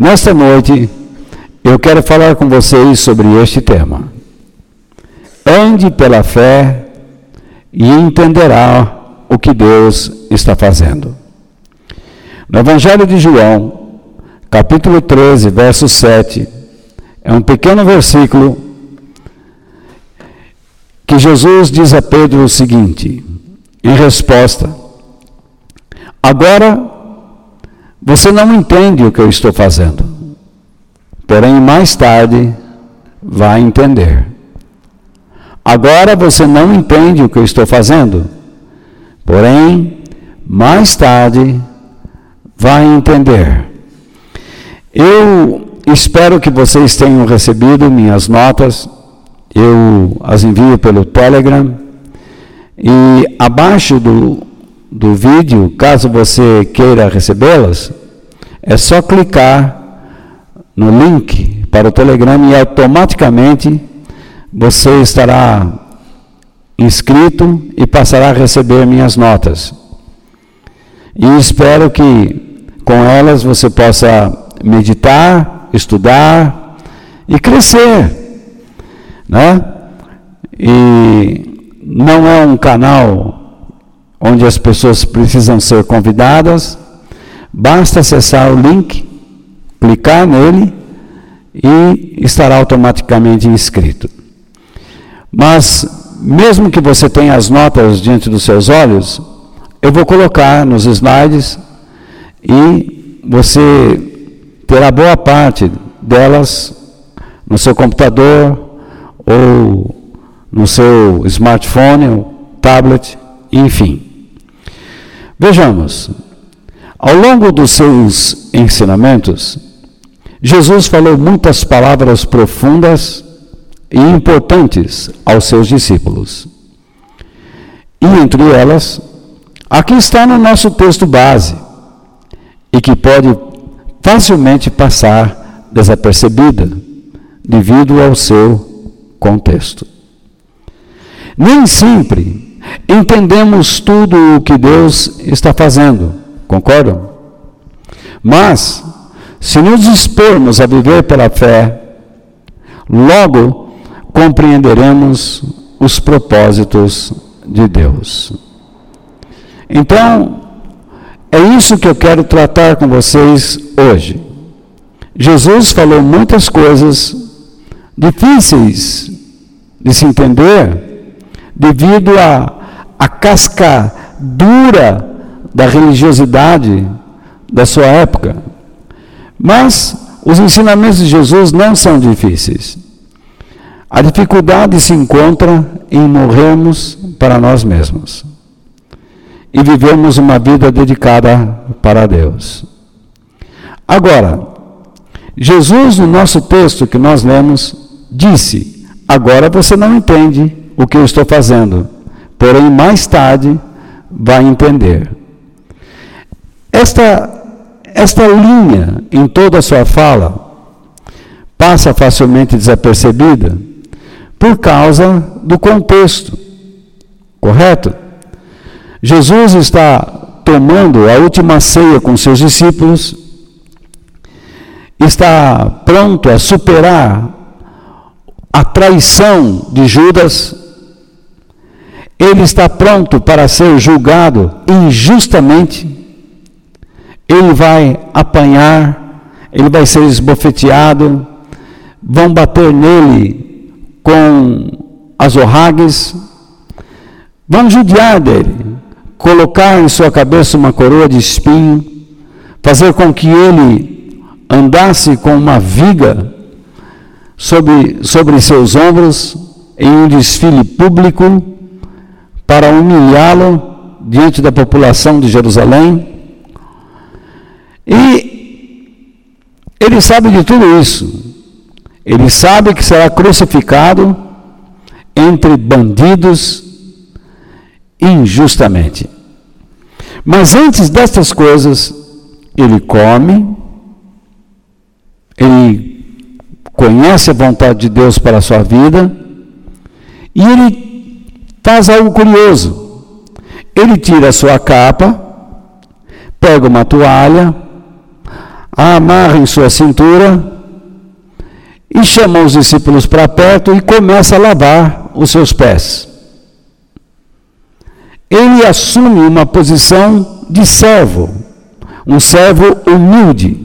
Nesta noite, eu quero falar com vocês sobre este tema. Ande pela fé e entenderá o que Deus está fazendo. No Evangelho de João, capítulo 13, verso 7, é um pequeno versículo que Jesus diz a Pedro o seguinte, em resposta: Agora você não entende o que eu estou fazendo, porém mais tarde vai entender. Agora você não entende o que eu estou fazendo, porém mais tarde vai entender. Eu espero que vocês tenham recebido minhas notas, eu as envio pelo Telegram e abaixo do do vídeo, caso você queira recebê-las, é só clicar no link para o Telegram e automaticamente você estará inscrito e passará a receber minhas notas. E espero que com elas você possa meditar, estudar e crescer, né? E não é um canal onde as pessoas precisam ser convidadas, basta acessar o link, clicar nele e estará automaticamente inscrito. Mas, mesmo que você tenha as notas diante dos seus olhos, eu vou colocar nos slides e você terá boa parte delas no seu computador ou no seu smartphone, tablet, enfim. Vejamos, ao longo dos seus ensinamentos, Jesus falou muitas palavras profundas e importantes aos seus discípulos. E entre elas, aqui está no nosso texto base, e que pode facilmente passar desapercebida devido ao seu contexto. Nem sempre entendemos tudo o que Deus está fazendo, concordam? Mas, se nos dispormos a viver pela fé, logo compreenderemos os propósitos de Deus. Então, é isso que eu quero tratar com vocês hoje. Jesus falou muitas coisas difíceis de se entender devido à a, casca dura da religiosidade da sua época. Mas os ensinamentos de Jesus não são difíceis. A dificuldade se encontra em morrermos para nós mesmos e vivemos uma vida dedicada para Deus. Agora, Jesus, no nosso texto que nós lemos, disse: Agora você não entende o que eu estou fazendo, porém mais tarde vai entender. Esta, esta linha em toda a sua fala passa facilmente desapercebida por causa do contexto, correto? Jesus está tomando a última ceia com seus discípulos, está pronto a superar a traição de Judas ele está pronto para ser julgado injustamente, ele vai apanhar, ele vai ser esbofeteado, vão bater nele com as orragues, vão judiar dele, colocar em sua cabeça uma coroa de espinho, fazer com que ele andasse com uma viga sobre, sobre seus ombros em um desfile público para humilhá-lo diante da população de Jerusalém. E ele sabe de tudo isso. Ele sabe que será crucificado entre bandidos injustamente. Mas antes destas coisas, ele come, ele conhece a vontade de Deus para a sua vida, e ele faz algo curioso. Ele tira a sua capa, pega uma toalha, amarra em sua cintura e chama os discípulos para perto e começa a lavar os seus pés. Ele assume uma posição de servo, um servo humilde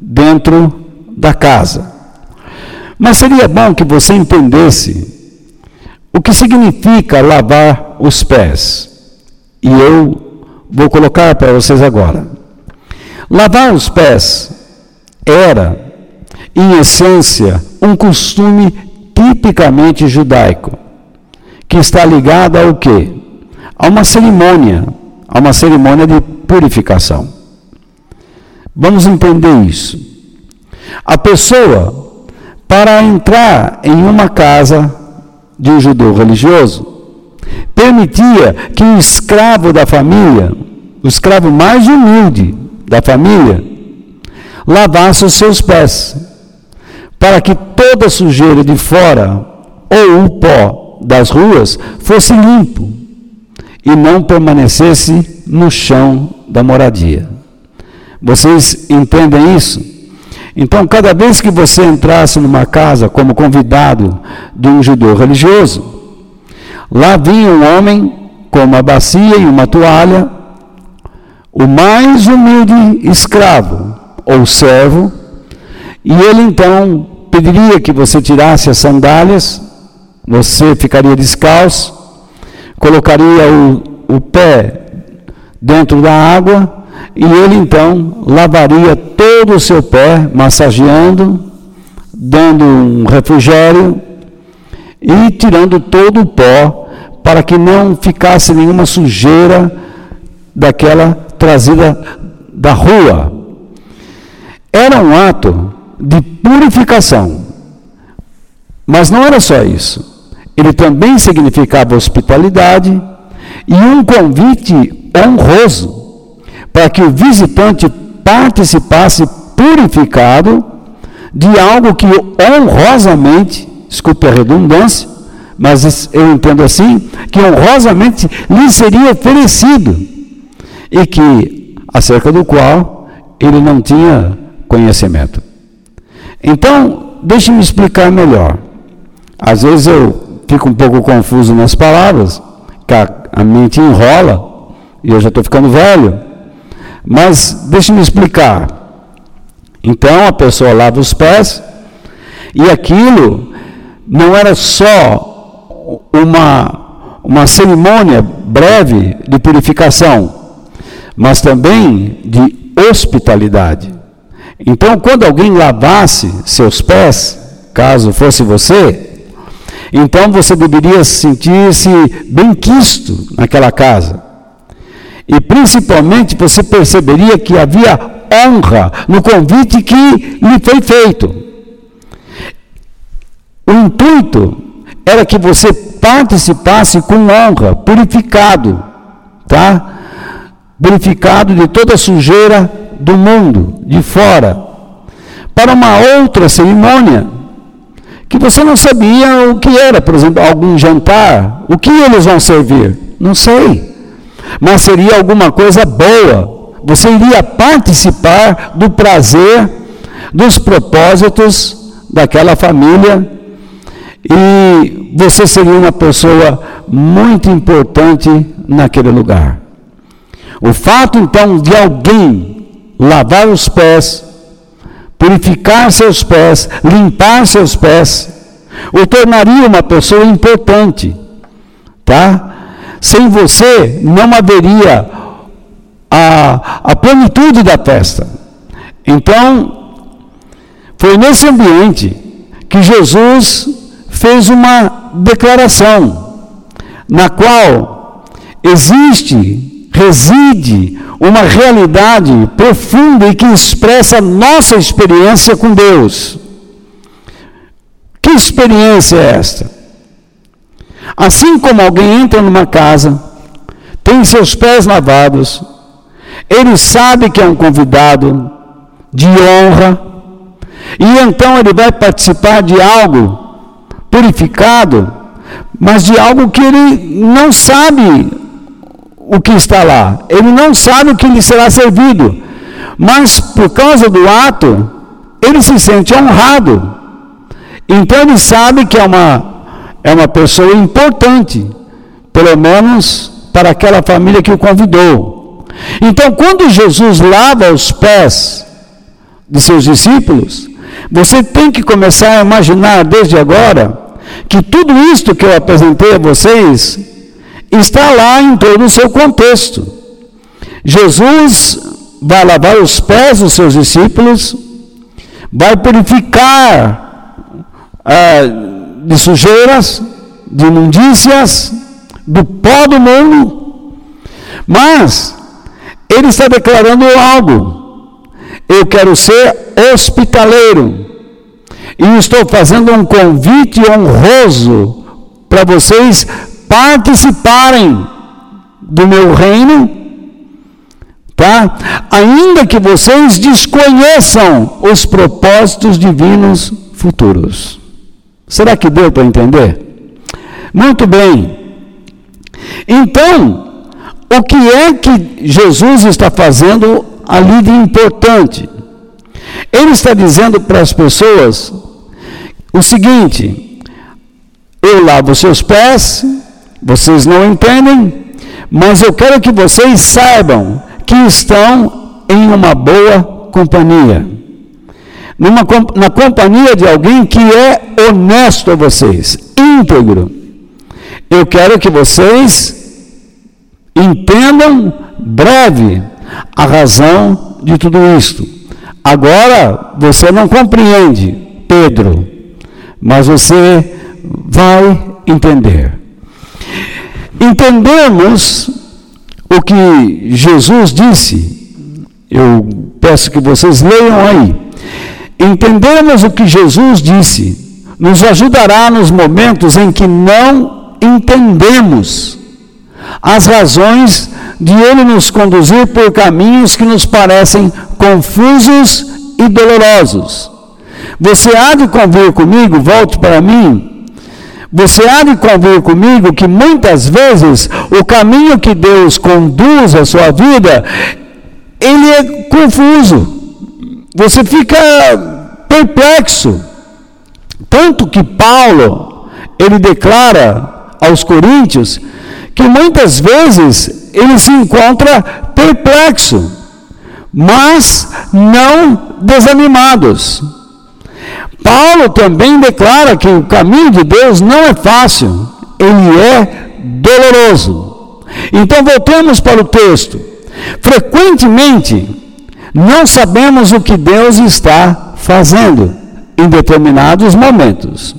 dentro da casa. Mas seria bom que você entendesse o que significa lavar os pés. E eu vou colocar para vocês agora. Lavar os pés era, em essência, um costume tipicamente judaico, que está ligado ao quê? A uma cerimônia, a uma cerimônia de purificação. Vamos entender isso. A pessoa, para entrar em uma casa de um judeu religioso, permitia que o escravo da família, o escravo mais humilde da família, lavasse os seus pés, para que toda sujeira de fora ou o pó das ruas fosse limpo e não permanecesse no chão da moradia. Vocês entendem isso? Então, cada vez que você entrasse numa casa como convidado de um judeu religioso, lá vinha um homem com uma bacia e uma toalha, o mais humilde escravo ou servo, e ele então pediria que você tirasse as sandálias, você ficaria descalço, colocaria o, o pé dentro da água e ele então lavaria todo o seu pé, massageando, dando um refrigério e tirando todo o pó, para que não ficasse nenhuma sujeira daquela trazida da rua. Era um ato de purificação. Mas não era só isso. Ele também significava hospitalidade e um convite honroso para que o visitante participasse purificado de algo que honrosamente, desculpe a redundância, mas eu entendo assim, que honrosamente lhe seria oferecido e que acerca do qual ele não tinha conhecimento. Então, deixe-me explicar melhor. Às vezes eu fico um pouco confuso nas palavras, que a, a mente enrola, e eu já estou ficando velho. Mas deixe-me explicar. Então a pessoa lava os pés, e aquilo não era só uma, uma cerimônia breve de purificação, mas também de hospitalidade. Então, quando alguém lavasse seus pés, caso fosse você, então você deveria sentir-se bem quisto naquela casa. E principalmente você perceberia que havia honra no convite que lhe foi feito. O intuito era que você participasse com honra, purificado, tá? Purificado de toda sujeira do mundo, de fora, para uma outra cerimônia que você não sabia o que era, por exemplo, algum jantar, o que eles vão servir? Não sei mas seria alguma coisa boa. Você iria participar do prazer, dos propósitos daquela família e você seria uma pessoa muito importante naquele lugar. O fato então de alguém lavar os pés, purificar seus pés, limpar seus pés, o tornaria uma pessoa importante, tá? Sem você não haveria a, a plenitude da festa. Então, foi nesse ambiente que Jesus fez uma declaração, na qual existe, reside uma realidade profunda e que expressa nossa experiência com Deus. Que experiência é esta? Assim como alguém entra numa casa, tem seus pés lavados, ele sabe que é um convidado de honra, e então ele vai participar de algo purificado, mas de algo que ele não sabe o que está lá, ele não sabe o que lhe será servido, mas por causa do ato, ele se sente honrado. Então ele sabe que é uma, é uma pessoa importante, pelo menos para aquela família que o convidou. Então, quando Jesus lava os pés de seus discípulos, você tem que começar a imaginar desde agora que tudo isto que eu apresentei a vocês está lá em todo o seu contexto. Jesus vai lavar os pés dos seus discípulos, vai purificar ah, de sujeiras, de imundícias, do pó do mundo, mas ele está declarando algo. Eu quero ser hospitaleiro. E estou fazendo um convite honroso para vocês participarem do meu reino, tá? Ainda que vocês desconheçam os propósitos divinos futuros. Será que deu para entender? Muito bem. Então, o que é que Jesus está fazendo ali de importante? Ele está dizendo para as pessoas o seguinte: eu lavo seus pés, vocês não entendem, mas eu quero que vocês saibam que estão em uma boa companhia. Numa, na companhia de alguém que é honesto a vocês, íntegro. Eu quero que vocês entendam breve a razão de tudo isto. Agora você não compreende, Pedro, mas você vai entender. Entendemos o que Jesus disse, eu peço que vocês leiam aí. Entendemos o que Jesus disse, nos ajudará nos momentos em que não entendemos as razões de Ele nos conduzir por caminhos que nos parecem confusos e dolorosos. Você há de convir comigo, volte para mim. Você há de convir comigo que muitas vezes o caminho que Deus conduz a sua vida, ele é confuso. Você fica perplexo. Tanto que Paulo, ele declara aos coríntios que muitas vezes ele se encontra perplexo, mas não desanimados. Paulo também declara que o caminho de Deus não é fácil, ele é doloroso. Então voltemos para o texto. Frequentemente, não sabemos o que Deus está fazendo em determinados momentos.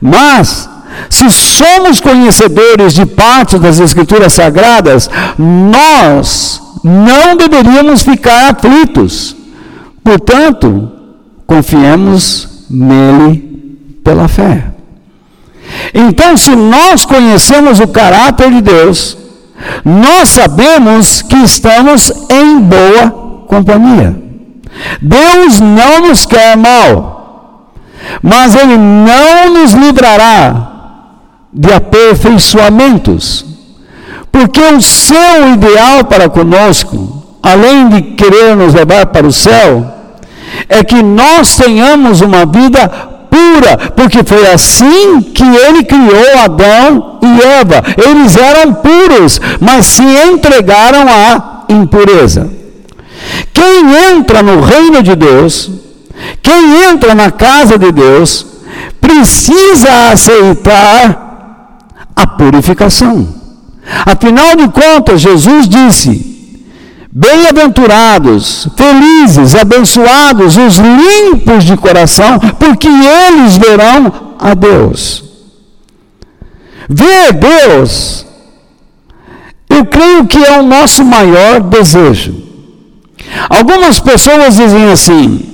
Mas se somos conhecedores de parte das Escrituras Sagradas, nós não deveríamos ficar aflitos. Portanto, confiemos nele pela fé. Então, se nós conhecemos o caráter de Deus, nós sabemos que estamos em boa companhia. Deus não nos quer mal, mas Ele não nos livrará de aperfeiçoamentos. Porque o seu ideal para conosco, além de querer nos levar para o céu, é que nós tenhamos uma vida pura, porque foi assim que ele criou Adão e Eva. Eles eram puros, mas se entregaram à impureza. Quem entra no reino de Deus, quem entra na casa de Deus, precisa aceitar a purificação. Afinal de contas, Jesus disse: Bem-aventurados, felizes, abençoados os limpos de coração, porque eles verão a Deus. Ver Deus, eu creio que é o nosso maior desejo. Algumas pessoas dizem assim: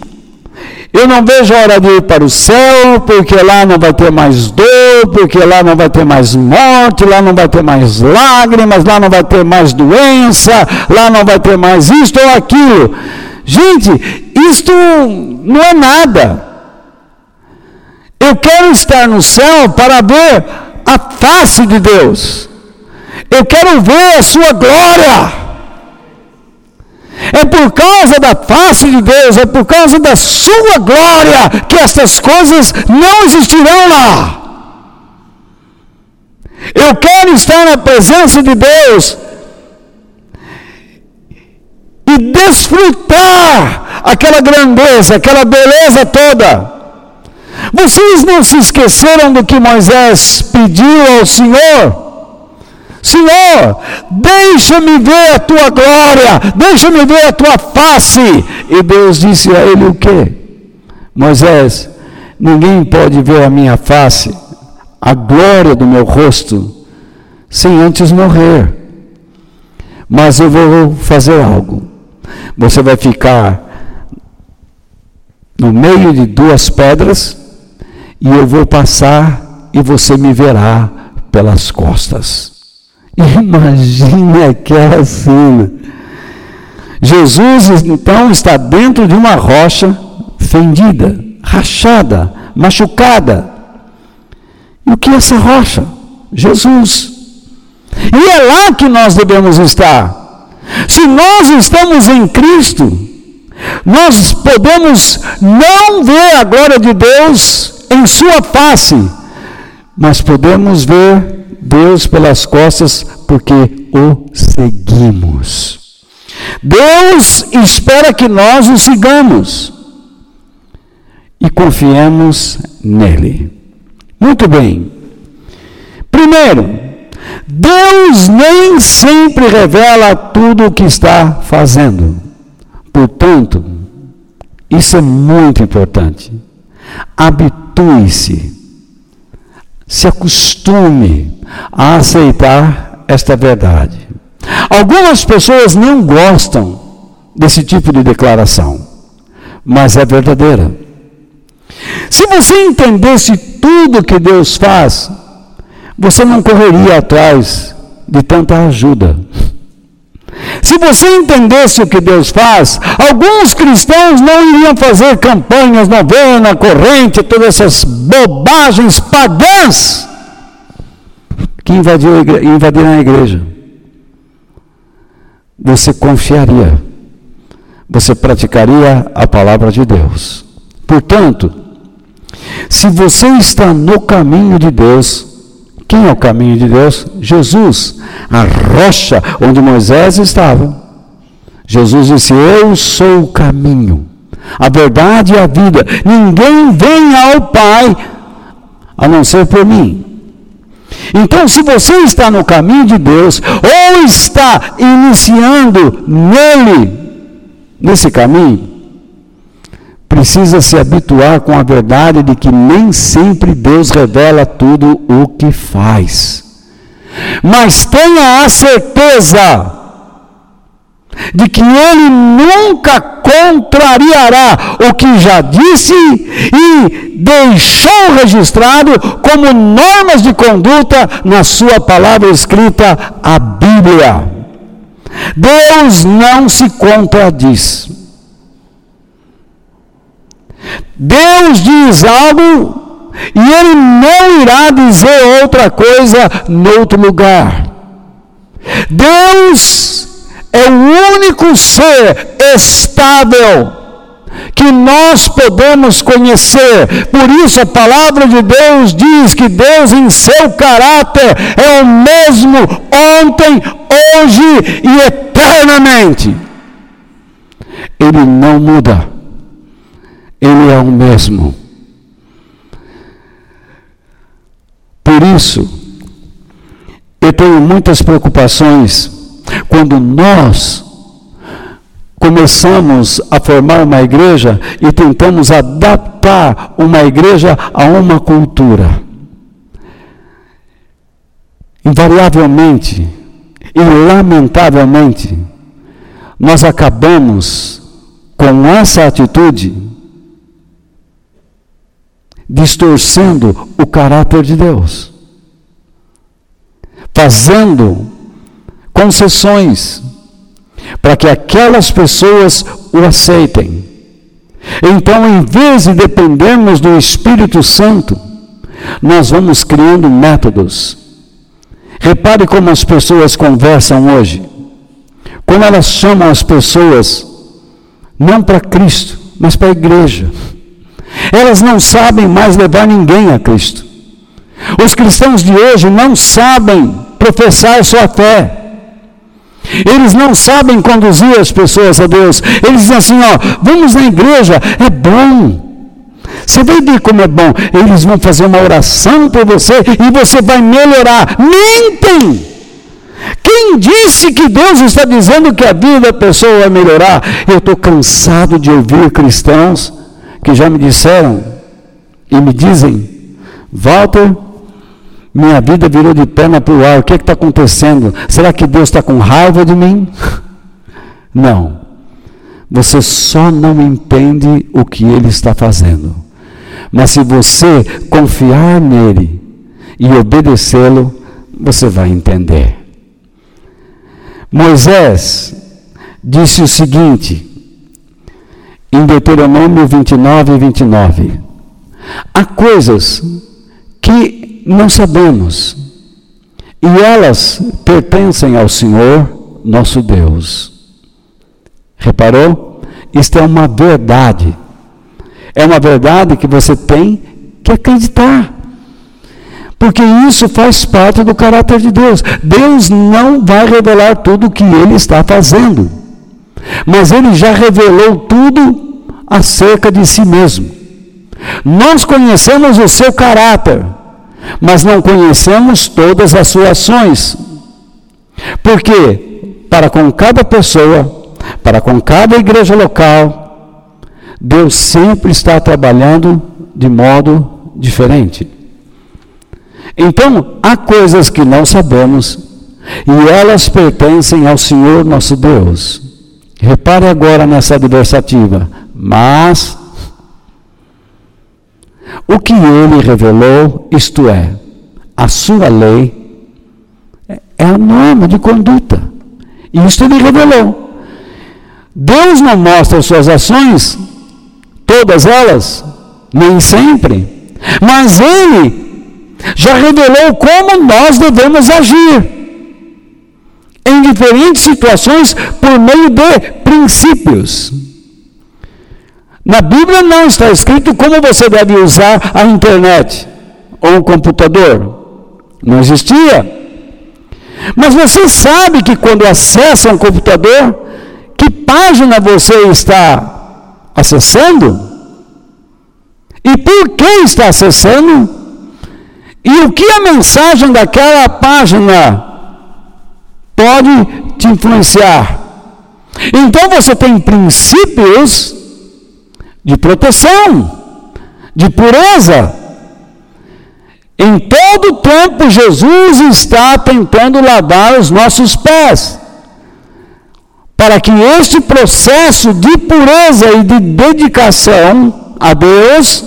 eu não vejo a hora de ir para o céu, porque lá não vai ter mais dor, porque lá não vai ter mais morte, lá não vai ter mais lágrimas, lá não vai ter mais doença, lá não vai ter mais isto ou aquilo. Gente, isto não é nada. Eu quero estar no céu para ver a face de Deus. Eu quero ver a sua glória. É por causa da face de Deus, é por causa da sua glória que estas coisas não existirão lá. Eu quero estar na presença de Deus e desfrutar aquela grandeza, aquela beleza toda. Vocês não se esqueceram do que Moisés pediu ao Senhor? Senhor, deixa-me ver a tua glória, deixa-me ver a tua face. E Deus disse a ele o que? Moisés, ninguém pode ver a minha face, a glória do meu rosto, sem antes morrer. Mas eu vou fazer algo. Você vai ficar no meio de duas pedras e eu vou passar e você me verá pelas costas. Imagine aquela cena. Jesus então está dentro de uma rocha fendida, rachada, machucada. E o que é essa rocha? Jesus. E é lá que nós devemos estar. Se nós estamos em Cristo, nós podemos não ver a glória de Deus em Sua face, mas podemos ver Deus pelas costas porque o seguimos. Deus espera que nós o sigamos e confiemos nele. Muito bem. Primeiro, Deus nem sempre revela tudo o que está fazendo. Portanto, isso é muito importante. Habitue-se se acostume a aceitar esta verdade. Algumas pessoas não gostam desse tipo de declaração, mas é verdadeira. Se você entendesse tudo que Deus faz, você não correria atrás de tanta ajuda. Se você entendesse o que Deus faz, alguns cristãos não iriam fazer campanhas, novena, corrente, todas essas bobagens pagãs que invadiram a igreja. Você confiaria, você praticaria a palavra de Deus. Portanto, se você está no caminho de Deus, quem é o caminho de Deus? Jesus, a rocha onde Moisés estava. Jesus disse: Eu sou o caminho, a verdade e a vida. Ninguém vem ao Pai a não ser por mim. Então, se você está no caminho de Deus, ou está iniciando nele, nesse caminho, precisa se habituar com a verdade de que nem sempre Deus revela tudo o que faz. Mas tenha a certeza de que ele nunca contrariará o que já disse e deixou registrado como normas de conduta na sua palavra escrita, a Bíblia. Deus não se contradiz. Deus diz algo e ele não irá dizer outra coisa em outro lugar. Deus é o único ser estável que nós podemos conhecer. Por isso a palavra de Deus diz que Deus em seu caráter é o mesmo ontem, hoje e eternamente. Ele não muda. Ele é o mesmo. Por isso, eu tenho muitas preocupações quando nós começamos a formar uma igreja e tentamos adaptar uma igreja a uma cultura. Invariavelmente e lamentavelmente, nós acabamos com essa atitude distorcendo o caráter de Deus, fazendo concessões para que aquelas pessoas o aceitem. Então, em vez de dependermos do Espírito Santo, nós vamos criando métodos. Repare como as pessoas conversam hoje. quando elas chamam as pessoas não para Cristo, mas para a igreja. Elas não sabem mais levar ninguém a Cristo. Os cristãos de hoje não sabem professar sua fé. Eles não sabem conduzir as pessoas a Deus. Eles dizem assim: ó, vamos na igreja, é bom. Você vai ver como é bom. Eles vão fazer uma oração por você e você vai melhorar. Mentem! Quem disse que Deus está dizendo que a vida da pessoa vai melhorar? Eu estou cansado de ouvir cristãos que já me disseram e me dizem: Walter, minha vida virou de perna para o ar, o que é está acontecendo? Será que Deus está com raiva de mim? Não. Você só não entende o que Ele está fazendo. Mas se você confiar nele e obedecê-lo, você vai entender. Moisés disse o seguinte, em Deuteronômio 29 e 29: Há coisas que não sabemos, e elas pertencem ao Senhor nosso Deus. Reparou? Isto é uma verdade. É uma verdade que você tem que acreditar. Porque isso faz parte do caráter de Deus. Deus não vai revelar tudo o que ele está fazendo. Mas ele já revelou tudo acerca de si mesmo. Nós conhecemos o seu caráter, mas não conhecemos todas as suas ações. Porque para com cada pessoa, para com cada igreja local, Deus sempre está trabalhando de modo diferente. Então, há coisas que não sabemos e elas pertencem ao Senhor nosso Deus. Repare agora nessa adversativa. Mas o que ele revelou, isto é, a sua lei, é a norma de conduta. E Isto ele revelou. Deus não mostra suas ações, todas elas, nem sempre, mas ele já revelou como nós devemos agir em diferentes situações por meio de princípios. Na Bíblia não está escrito como você deve usar a internet ou o computador. Não existia. Mas você sabe que quando acessa um computador, que página você está acessando? E por que está acessando? E o que a mensagem daquela página pode te influenciar? Então você tem princípios de proteção, de pureza. Em todo tempo, Jesus está tentando lavar os nossos pés, para que este processo de pureza e de dedicação a Deus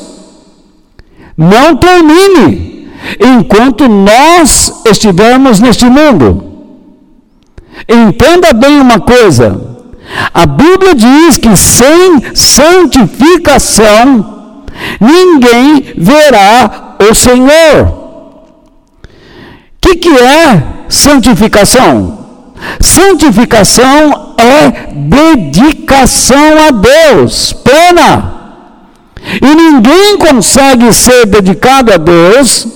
não termine enquanto nós estivermos neste mundo. Entenda bem uma coisa: a Bíblia diz que sem santificação ninguém verá o Senhor. O que, que é santificação? Santificação é dedicação a Deus, plena. E ninguém consegue ser dedicado a Deus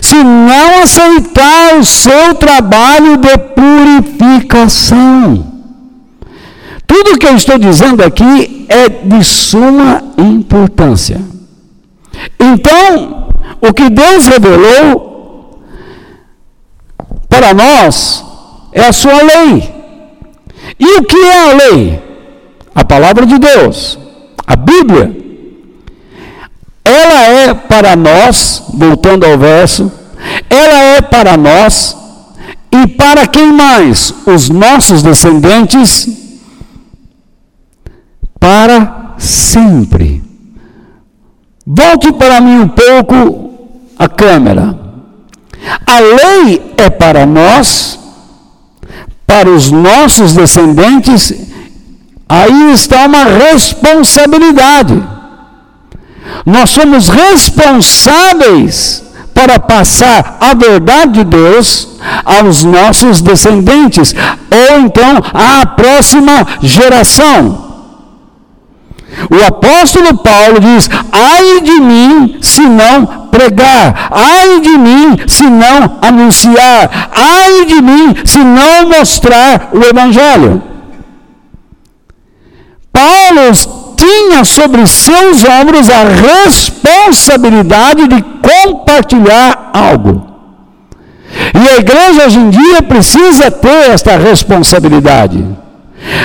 se não aceitar o seu trabalho de purificação. Tudo que eu estou dizendo aqui é de suma importância. Então, o que Deus revelou para nós é a sua lei. E o que é a lei? A palavra de Deus, a Bíblia ela é para nós, voltando ao verso, ela é para nós e para quem mais? Os nossos descendentes para sempre. Volte para mim um pouco a câmera. A lei é para nós, para os nossos descendentes, aí está uma responsabilidade. Nós somos responsáveis para passar a verdade de Deus aos nossos descendentes, ou então à próxima geração. O apóstolo Paulo diz: ai de mim se não pregar, ai de mim se não anunciar, ai de mim se não mostrar o Evangelho. Paulo tinha sobre seus ombros a responsabilidade de compartilhar algo. E a igreja hoje em dia precisa ter esta responsabilidade.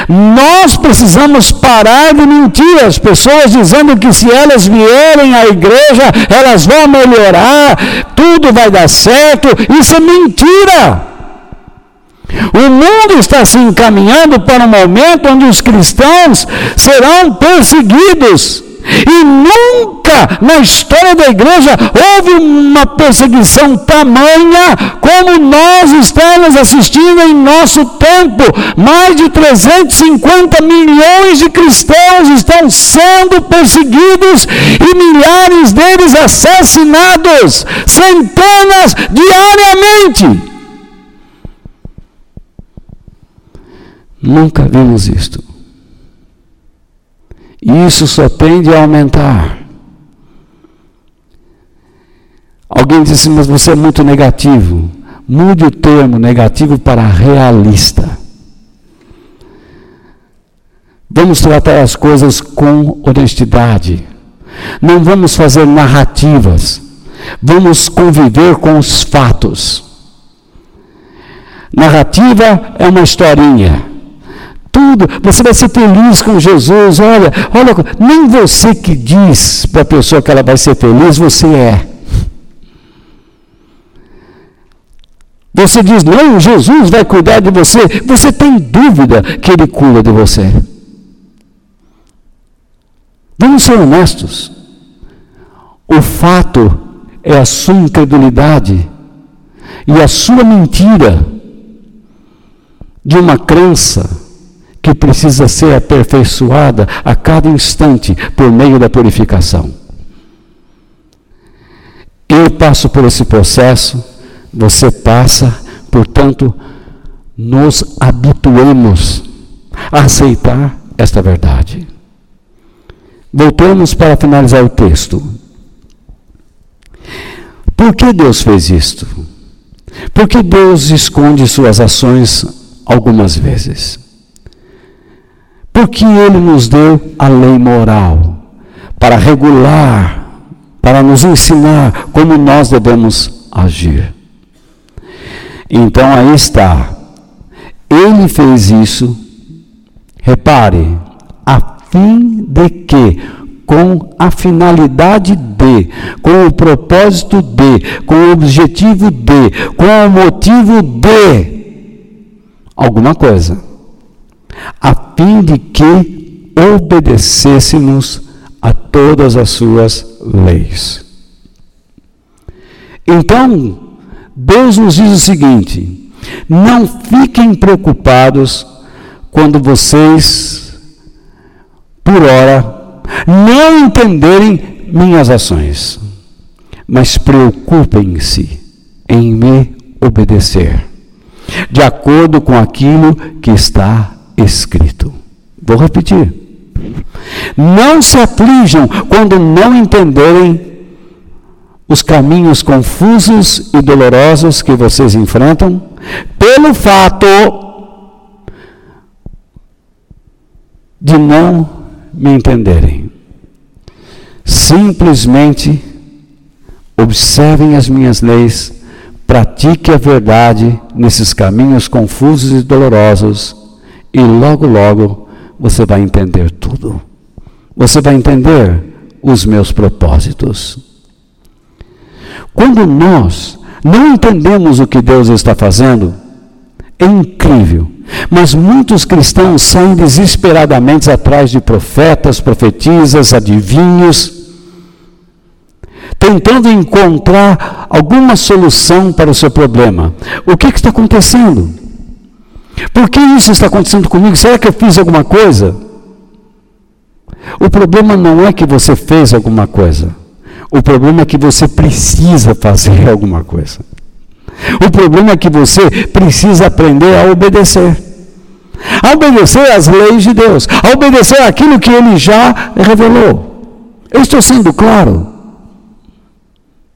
Nós precisamos parar de mentir as pessoas dizendo que se elas vierem à igreja, elas vão melhorar, tudo vai dar certo. Isso é mentira. O mundo está se encaminhando para um momento onde os cristãos serão perseguidos. E nunca na história da igreja houve uma perseguição tamanha como nós estamos assistindo em nosso tempo. Mais de 350 milhões de cristãos estão sendo perseguidos e milhares deles assassinados, centenas diariamente. Nunca vimos isto. Isso só tende a aumentar. Alguém disse, mas você é muito negativo. Mude o termo negativo para realista. Vamos tratar as coisas com honestidade. Não vamos fazer narrativas. Vamos conviver com os fatos. Narrativa é uma historinha tudo, você vai ser feliz com Jesus. Olha, olha, nem você que diz para a pessoa que ela vai ser feliz, você é. Você diz, não, Jesus vai cuidar de você. Você tem dúvida que Ele cuida de você. Vamos ser honestos. O fato é a sua incredulidade e a sua mentira de uma crença que precisa ser aperfeiçoada a cada instante por meio da purificação. Eu passo por esse processo, você passa, portanto, nos habituemos a aceitar esta verdade. Voltamos para finalizar o texto. Por que Deus fez isto? Porque Deus esconde suas ações algumas vezes. Porque Ele nos deu a lei moral para regular, para nos ensinar como nós devemos agir. Então aí está. Ele fez isso, repare, a fim de que, com a finalidade de, com o propósito de, com o objetivo de, com o motivo de alguma coisa a fim de que obedecêssemos a todas as suas leis. Então, Deus nos diz o seguinte: não fiquem preocupados quando vocês, por hora, não entenderem minhas ações, mas preocupem-se em me obedecer, de acordo com aquilo que está escrito. Vou repetir. Não se aflijam quando não entenderem os caminhos confusos e dolorosos que vocês enfrentam, pelo fato de não me entenderem. Simplesmente observem as minhas leis, pratique a verdade nesses caminhos confusos e dolorosos e logo, logo você vai entender tudo. Você vai entender os meus propósitos. Quando nós não entendemos o que Deus está fazendo, é incrível. Mas muitos cristãos saem desesperadamente atrás de profetas, profetisas, adivinhos, tentando encontrar alguma solução para o seu problema. O que, que está acontecendo? Por que isso está acontecendo comigo? Será que eu fiz alguma coisa? O problema não é que você fez alguma coisa. O problema é que você precisa fazer alguma coisa. O problema é que você precisa aprender a obedecer. A obedecer às leis de Deus, a obedecer aquilo que ele já revelou. Eu estou sendo claro.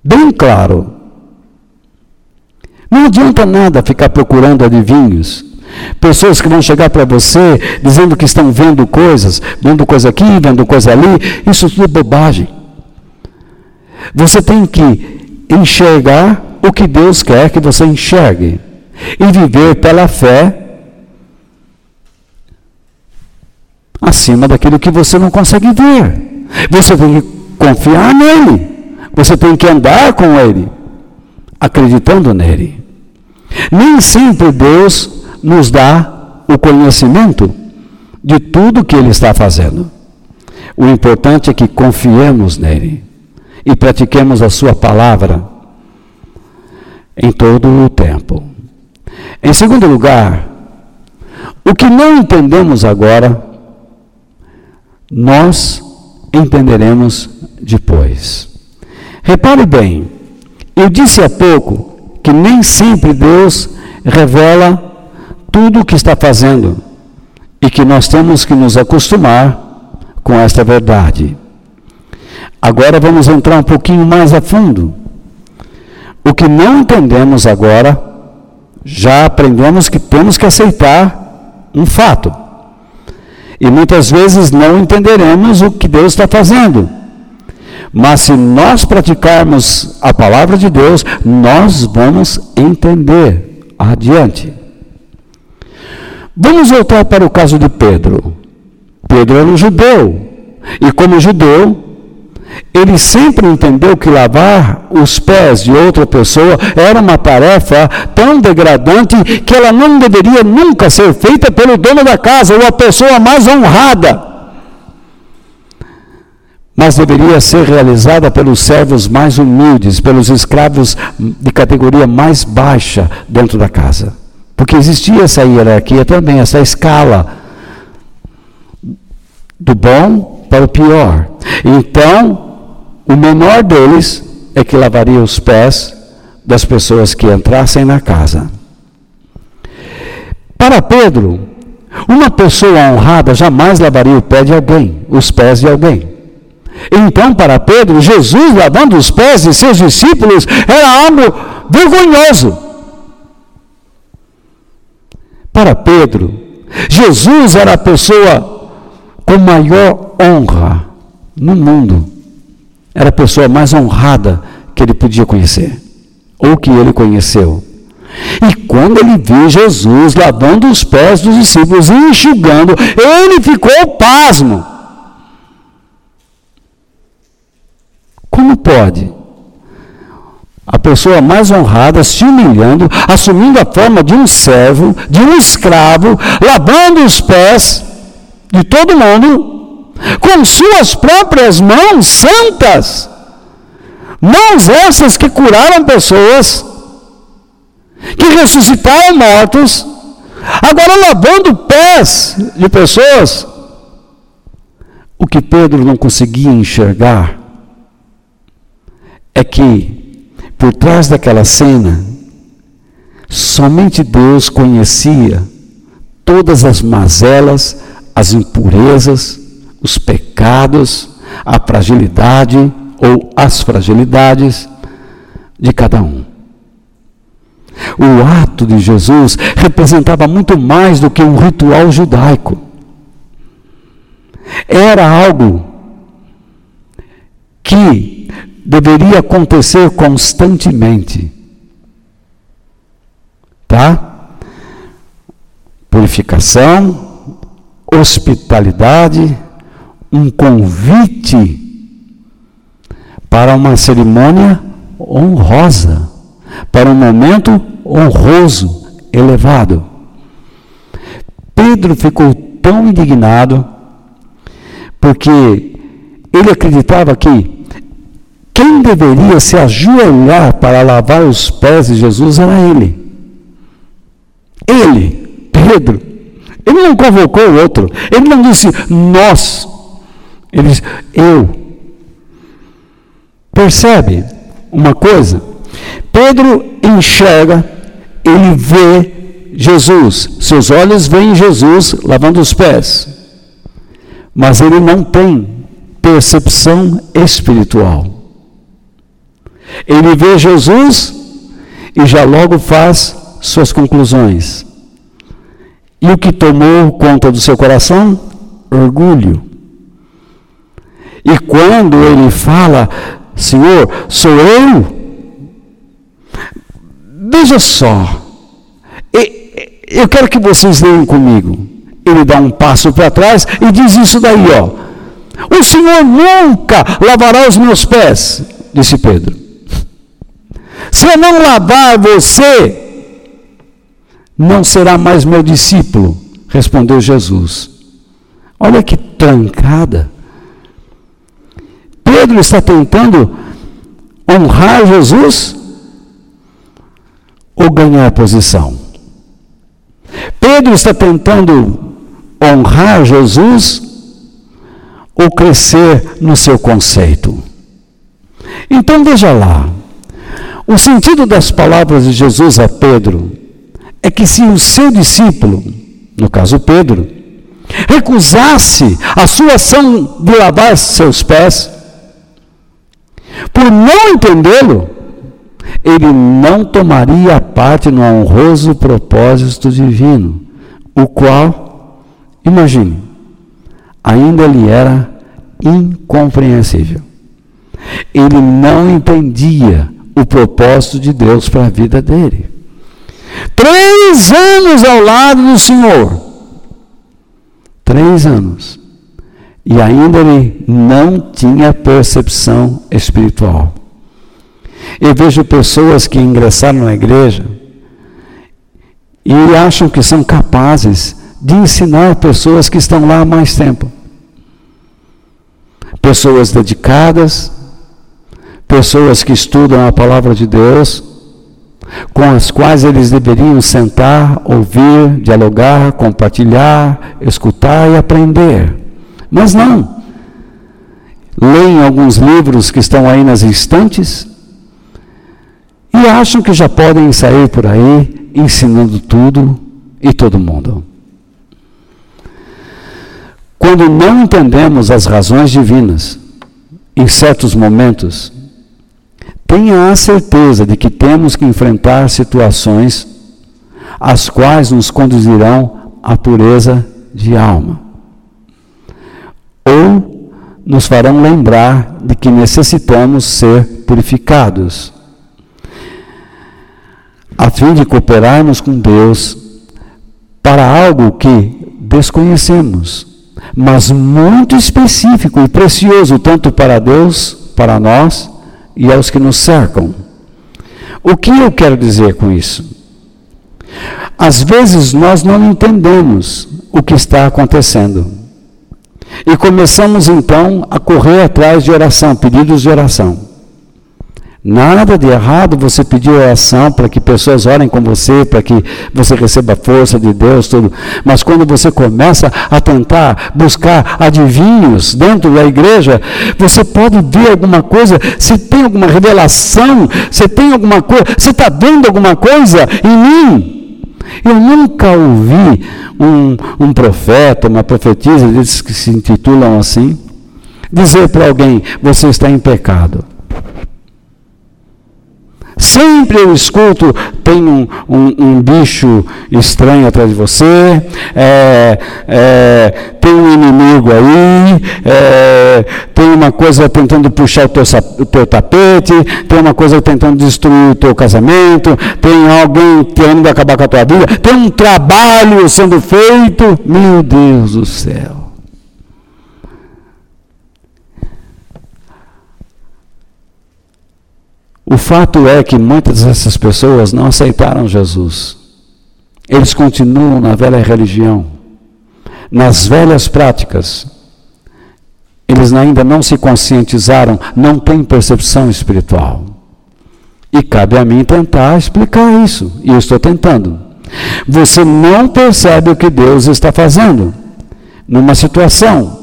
Bem claro. Não adianta nada ficar procurando adivinhos. Pessoas que vão chegar para você dizendo que estão vendo coisas, vendo coisa aqui, vendo coisa ali, isso tudo é bobagem. Você tem que enxergar o que Deus quer que você enxergue e viver pela fé acima daquilo que você não consegue ver. Você tem que confiar nele. Você tem que andar com ele, acreditando nele. Nem sempre Deus nos dá o conhecimento de tudo que ele está fazendo. O importante é que confiemos nele e pratiquemos a sua palavra em todo o tempo. Em segundo lugar, o que não entendemos agora, nós entenderemos depois. Repare bem, eu disse há pouco que nem sempre Deus revela tudo o que está fazendo e que nós temos que nos acostumar com esta verdade. Agora vamos entrar um pouquinho mais a fundo. O que não entendemos agora, já aprendemos que temos que aceitar um fato. E muitas vezes não entenderemos o que Deus está fazendo. Mas se nós praticarmos a palavra de Deus, nós vamos entender adiante. Vamos voltar para o caso de Pedro. Pedro era um judeu. E como judeu, ele sempre entendeu que lavar os pés de outra pessoa era uma tarefa tão degradante que ela não deveria nunca ser feita pelo dono da casa ou a pessoa mais honrada mas deveria ser realizada pelos servos mais humildes, pelos escravos de categoria mais baixa dentro da casa. Porque existia essa hierarquia também, essa escala do bom para o pior. Então, o menor deles é que lavaria os pés das pessoas que entrassem na casa. Para Pedro, uma pessoa honrada jamais lavaria o pé de alguém, os pés de alguém. Então, para Pedro, Jesus lavando os pés de seus discípulos era algo vergonhoso. Para Pedro, Jesus era a pessoa com maior honra no mundo. Era a pessoa mais honrada que ele podia conhecer, ou que ele conheceu. E quando ele viu Jesus lavando os pés dos discípulos e enxugando, ele ficou pasmo. Como pode? A pessoa mais honrada se humilhando, assumindo a forma de um servo, de um escravo, lavando os pés de todo mundo, com suas próprias mãos santas. Mãos essas que curaram pessoas, que ressuscitaram mortos, agora lavando pés de pessoas. O que Pedro não conseguia enxergar é que, por trás daquela cena, somente Deus conhecia todas as mazelas, as impurezas, os pecados, a fragilidade ou as fragilidades de cada um. O ato de Jesus representava muito mais do que um ritual judaico. Era algo que deveria acontecer constantemente. Tá? Purificação, hospitalidade, um convite para uma cerimônia honrosa, para um momento honroso, elevado. Pedro ficou tão indignado porque ele acreditava que quem deveria se ajoelhar para lavar os pés de Jesus era ele. Ele, Pedro. Ele não convocou o outro. Ele não disse nós. Ele disse eu. percebe uma coisa? Pedro enxerga, ele vê Jesus, seus olhos veem Jesus lavando os pés, mas ele não tem percepção espiritual. Ele vê Jesus e já logo faz suas conclusões. E o que tomou conta do seu coração? Orgulho. E quando ele fala, Senhor, sou eu? Veja só, eu quero que vocês leiam comigo. Ele dá um passo para trás e diz isso daí, ó. O Senhor nunca lavará os meus pés, disse Pedro. Se eu não lavar você, não será mais meu discípulo, respondeu Jesus. Olha que trancada. Pedro está tentando honrar Jesus ou ganhar posição. Pedro está tentando honrar Jesus ou crescer no seu conceito. Então veja lá, o sentido das palavras de Jesus a Pedro é que se o seu discípulo, no caso Pedro, recusasse a sua ação de lavar seus pés, por não entendê-lo, ele não tomaria parte no honroso propósito divino, o qual, imagine, ainda lhe era incompreensível. Ele não entendia o propósito de Deus para a vida dele. Três anos ao lado do Senhor. Três anos. E ainda ele não tinha percepção espiritual. Eu vejo pessoas que ingressaram na igreja e acham que são capazes de ensinar pessoas que estão lá há mais tempo. Pessoas dedicadas, pessoas que estudam a palavra de Deus, com as quais eles deveriam sentar, ouvir, dialogar, compartilhar, escutar e aprender. Mas não. Leem alguns livros que estão aí nas estantes e acham que já podem sair por aí ensinando tudo e todo mundo. Quando não entendemos as razões divinas, em certos momentos, tenha a certeza de que temos que enfrentar situações as quais nos conduzirão à pureza de alma. Ou nos farão lembrar de que necessitamos ser purificados, a fim de cooperarmos com Deus para algo que desconhecemos, mas muito específico e precioso tanto para Deus, para nós e aos que nos cercam. O que eu quero dizer com isso? Às vezes nós não entendemos o que está acontecendo. E começamos então a correr atrás de oração, pedidos de oração. Nada de errado você pedir oração para que pessoas orem com você, para que você receba a força de Deus, tudo. Mas quando você começa a tentar buscar adivinhos dentro da igreja, você pode ver alguma coisa, se tem alguma revelação, se tem alguma coisa, você está vendo alguma coisa em mim. Eu nunca ouvi um, um profeta, uma profetisa, eles que se intitulam assim, dizer para alguém: você está em pecado. Sempre eu escuto, tem um, um, um bicho estranho atrás de você, é, é, tem um inimigo aí, é, tem uma coisa tentando puxar o teu, o teu tapete, tem uma coisa tentando destruir o teu casamento, tem alguém querendo acabar com a tua vida, tem um trabalho sendo feito. Meu Deus do céu. O fato é que muitas dessas pessoas não aceitaram Jesus. Eles continuam na velha religião, nas velhas práticas. Eles ainda não se conscientizaram, não têm percepção espiritual. E cabe a mim tentar explicar isso, e eu estou tentando. Você não percebe o que Deus está fazendo numa situação.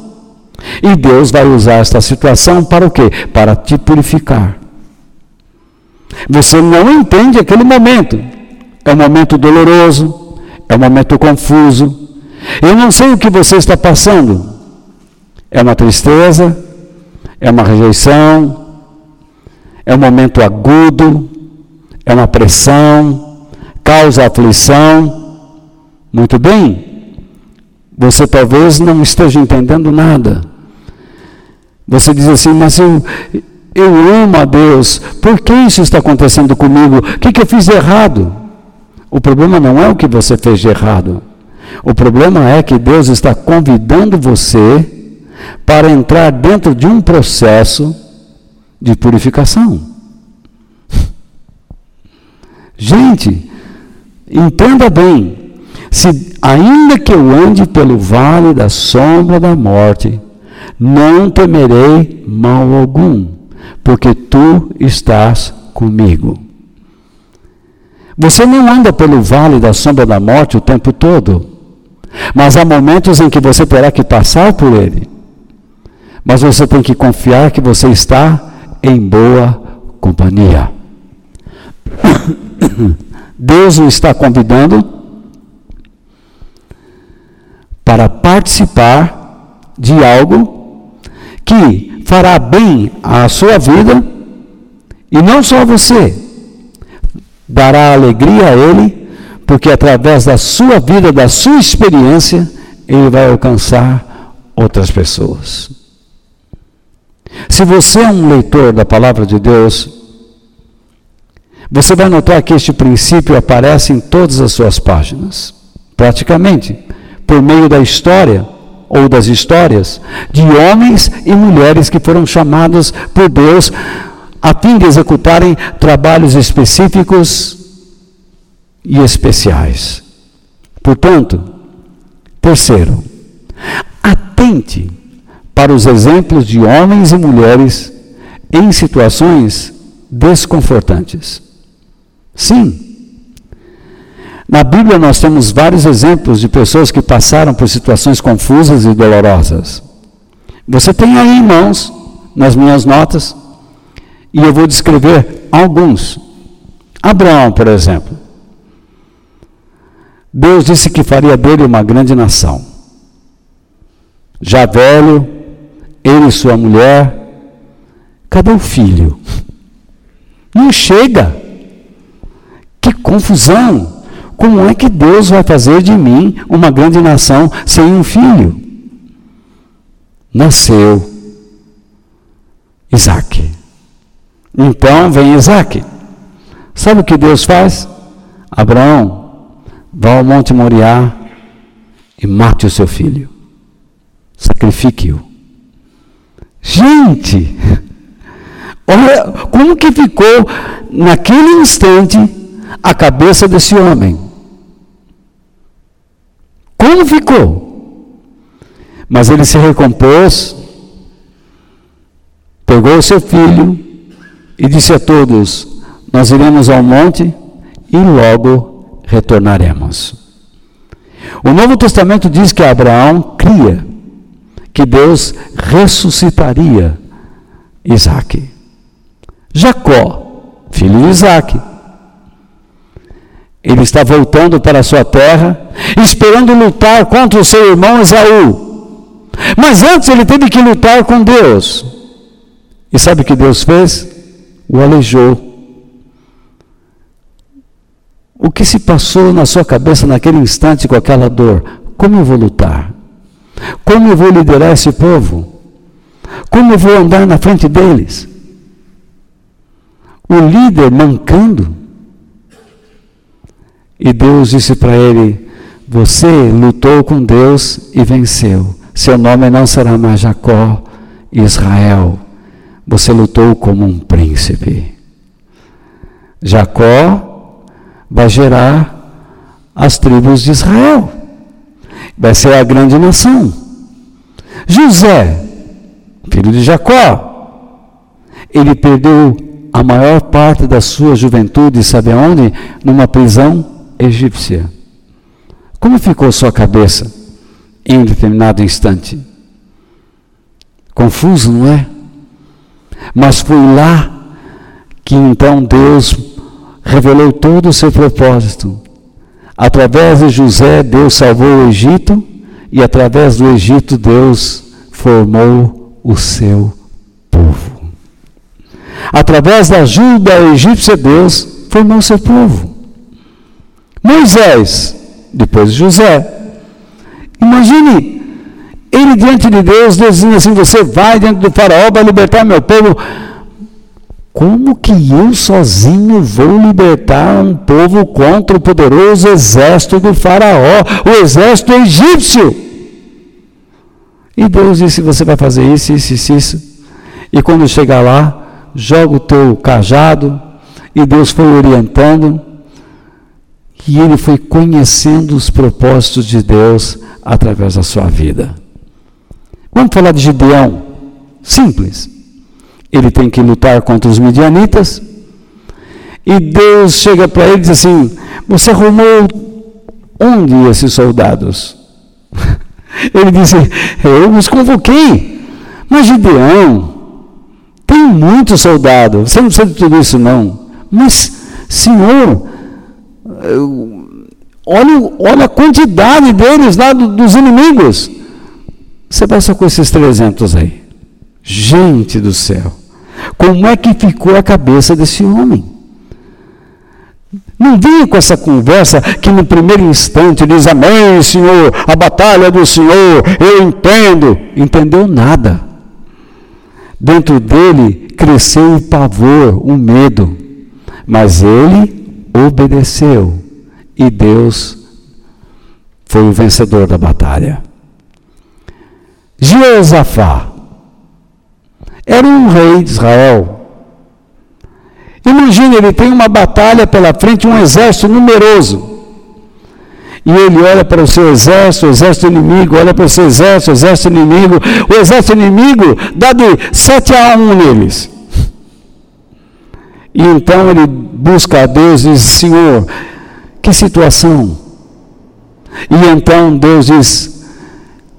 E Deus vai usar esta situação para o quê? Para te purificar. Você não entende aquele momento. É um momento doloroso, é um momento confuso. Eu não sei o que você está passando. É uma tristeza, é uma rejeição, é um momento agudo, é uma pressão, causa aflição. Muito bem, você talvez não esteja entendendo nada. Você diz assim, mas eu, eu amo a Deus, por que isso está acontecendo comigo? O que, que eu fiz de errado? O problema não é o que você fez de errado. O problema é que Deus está convidando você para entrar dentro de um processo de purificação. Gente, entenda bem: se ainda que eu ande pelo vale da sombra da morte, não temerei mal algum, porque tu estás comigo. Você não anda pelo vale da sombra da morte o tempo todo, mas há momentos em que você terá que passar por ele. Mas você tem que confiar que você está em boa companhia. Deus o está convidando para participar de algo que fará bem à sua vida e não só a você, dará alegria a Ele, porque através da sua vida, da sua experiência, Ele vai alcançar outras pessoas. Se você é um leitor da palavra de Deus, você vai notar que este princípio aparece em todas as suas páginas, praticamente, por meio da história ou das histórias de homens e mulheres que foram chamados por Deus a fim de executarem trabalhos específicos e especiais. Portanto, terceiro, atente para os exemplos de homens e mulheres em situações desconfortantes. Sim. Na Bíblia nós temos vários exemplos de pessoas que passaram por situações confusas e dolorosas. Você tem aí em mãos, nas minhas notas, e eu vou descrever alguns. Abraão, por exemplo. Deus disse que faria dele uma grande nação. Já velho, ele e sua mulher, cadê o filho? Não chega. Que confusão! Como é que Deus vai fazer de mim uma grande nação sem um filho? Nasceu Isaac. Então vem Isaac. Sabe o que Deus faz? Abraão, vá ao Monte Moriá e mate o seu filho. Sacrifique-o. Gente, olha como que ficou naquele instante a cabeça desse homem. Como ficou? Mas ele se recompôs, pegou o seu filho e disse a todos: Nós iremos ao monte e logo retornaremos. O Novo Testamento diz que Abraão cria que Deus ressuscitaria Isaac. Jacó, filho de Isaac, ele está voltando para a sua terra, esperando lutar contra o seu irmão Esaú. Mas antes ele teve que lutar com Deus. E sabe o que Deus fez? O aleijou. O que se passou na sua cabeça naquele instante com aquela dor? Como eu vou lutar? Como eu vou liderar esse povo? Como eu vou andar na frente deles? O líder mancando. E Deus disse para ele: Você lutou com Deus e venceu. Seu nome não será mais Jacó, Israel. Você lutou como um príncipe. Jacó vai gerar as tribos de Israel vai ser a grande nação. José, filho de Jacó, ele perdeu a maior parte da sua juventude, sabe aonde? Numa prisão egípcia. Como ficou sua cabeça em um determinado instante? Confuso, não é? Mas foi lá que então Deus revelou todo o seu propósito. Através de José, Deus salvou o Egito, e através do Egito, Deus formou o seu povo. Através da ajuda egípcia, Deus formou o seu povo. Moisés, depois de José. Imagine ele diante de Deus, Deus dizendo assim: Você vai diante do Faraó, vai libertar meu povo. Como que eu sozinho vou libertar um povo contra o poderoso exército do Faraó, o exército egípcio? E Deus disse: Você vai fazer isso, isso, isso, isso. E quando chegar lá, joga o teu cajado. E Deus foi orientando. E ele foi conhecendo os propósitos de Deus através da sua vida. Vamos falar de Gideão. Simples. Ele tem que lutar contra os midianitas. E Deus chega para ele e diz assim: Você arrumou onde esses soldados? Ele disse: Eu os convoquei. Mas Gideão tem muitos soldados. Você não precisa de tudo isso, não. Mas, Senhor, olha, olha a quantidade deles lá do, dos inimigos. Você só com esses 300 aí. Gente do céu. Como é que ficou a cabeça desse homem? Não venha com essa conversa que no primeiro instante diz: Amém, Senhor, a batalha é do Senhor, eu entendo. Entendeu nada. Dentro dele cresceu o pavor, o medo. Mas ele obedeceu. E Deus foi o vencedor da batalha. Jeosafá era um rei de Israel Imagine, ele tem uma batalha pela frente, um exército numeroso. E ele olha para o seu exército, o exército inimigo, olha para o seu exército, o exército inimigo. O exército inimigo dá de 7 a 1 neles. E então ele busca a Deus e diz: Senhor, que situação? E então Deus diz: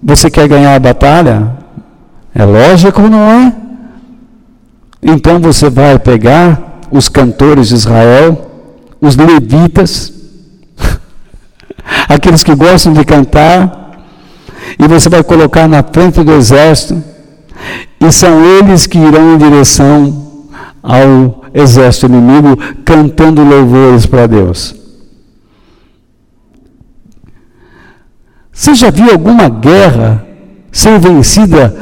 Você quer ganhar a batalha? É lógico, não é? Então você vai pegar os cantores de Israel, os levitas, aqueles que gostam de cantar, e você vai colocar na frente do exército, e são eles que irão em direção ao exército inimigo, cantando louvores para Deus. Você já viu alguma guerra ser vencida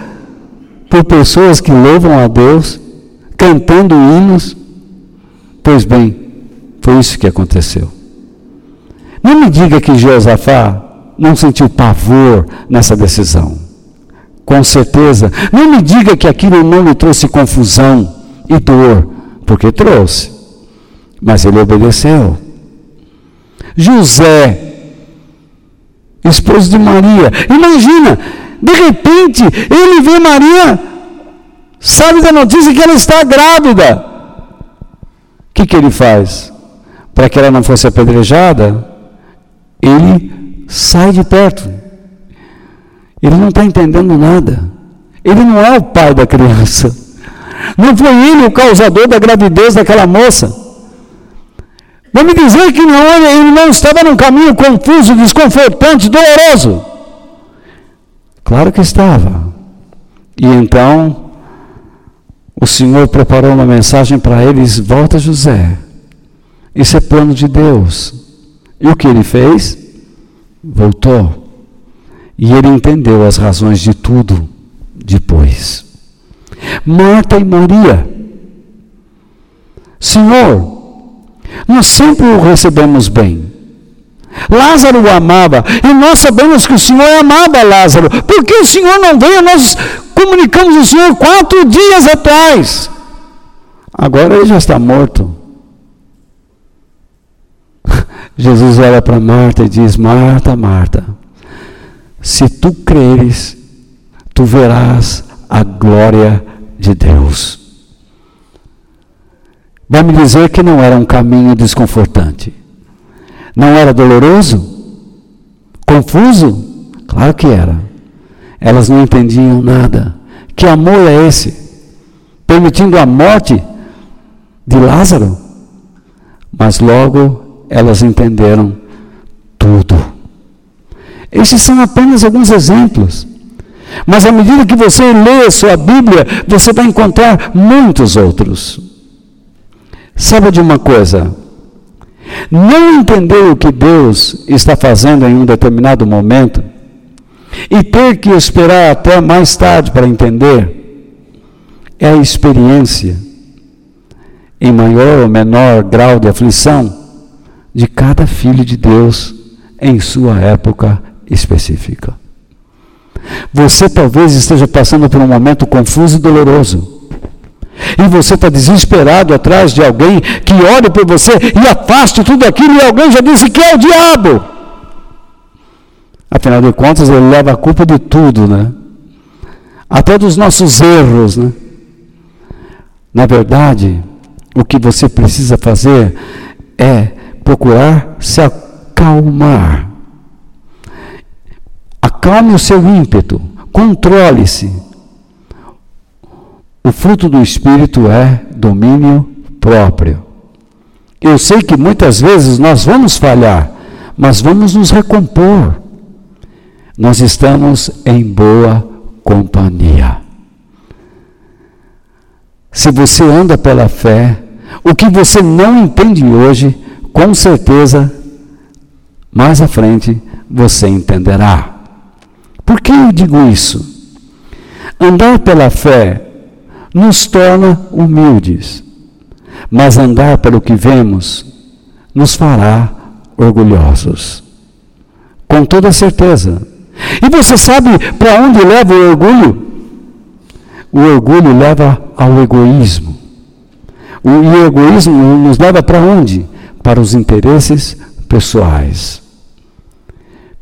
por pessoas que louvam a Deus, cantando hinos? Pois bem, foi isso que aconteceu. Não me diga que Josafá não sentiu pavor nessa decisão. Com certeza. Não me diga que aquilo não lhe trouxe confusão e dor, porque trouxe. Mas ele obedeceu. José, esposo de Maria, imagina, de repente ele vê Maria, sabe da notícia que ela está grávida que, que ele faz? Para que ela não fosse apedrejada, ele sai de perto. Ele não está entendendo nada. Ele não é o pai da criança. Não foi ele o causador da gravidez daquela moça. Vamos dizer que não, ele não estava num caminho confuso, desconfortante, doloroso. Claro que estava. E então o Senhor preparou uma mensagem para eles: volta José. Isso é plano de Deus. E o que ele fez? Voltou. E ele entendeu as razões de tudo depois. Marta e Maria. Senhor, nós sempre o recebemos bem. Lázaro o amava, e nós sabemos que o Senhor amava Lázaro. Por que o Senhor não veio? Nós comunicamos o Senhor quatro dias atrás. Agora ele já está morto. Jesus olha para Marta e diz: Marta, Marta, se tu creres, tu verás a glória de Deus. Vai me dizer que não era um caminho desconfortante. Não era doloroso? Confuso? Claro que era. Elas não entendiam nada. Que amor é esse? Permitindo a morte de Lázaro? Mas logo elas entenderam tudo. Esses são apenas alguns exemplos. Mas à medida que você lê a sua Bíblia, você vai encontrar muitos outros. Sabe de uma coisa? Não entender o que Deus está fazendo em um determinado momento e ter que esperar até mais tarde para entender é a experiência, em maior ou menor grau de aflição, de cada filho de Deus em sua época específica. Você talvez esteja passando por um momento confuso e doloroso. E você está desesperado atrás de alguém que ore por você e afaste tudo aquilo, e alguém já disse que é o diabo. Afinal de contas, ele leva a culpa de tudo, né? Até dos nossos erros, né? Na verdade, o que você precisa fazer é procurar se acalmar. Acalme o seu ímpeto, controle-se. O fruto do Espírito é domínio próprio. Eu sei que muitas vezes nós vamos falhar, mas vamos nos recompor. Nós estamos em boa companhia. Se você anda pela fé, o que você não entende hoje, com certeza, mais à frente você entenderá. Por que eu digo isso? Andar pela fé nos torna humildes, mas andar pelo que vemos nos fará orgulhosos. Com toda certeza. E você sabe para onde leva o orgulho? O orgulho leva ao egoísmo. O, e o egoísmo nos leva para onde? Para os interesses pessoais.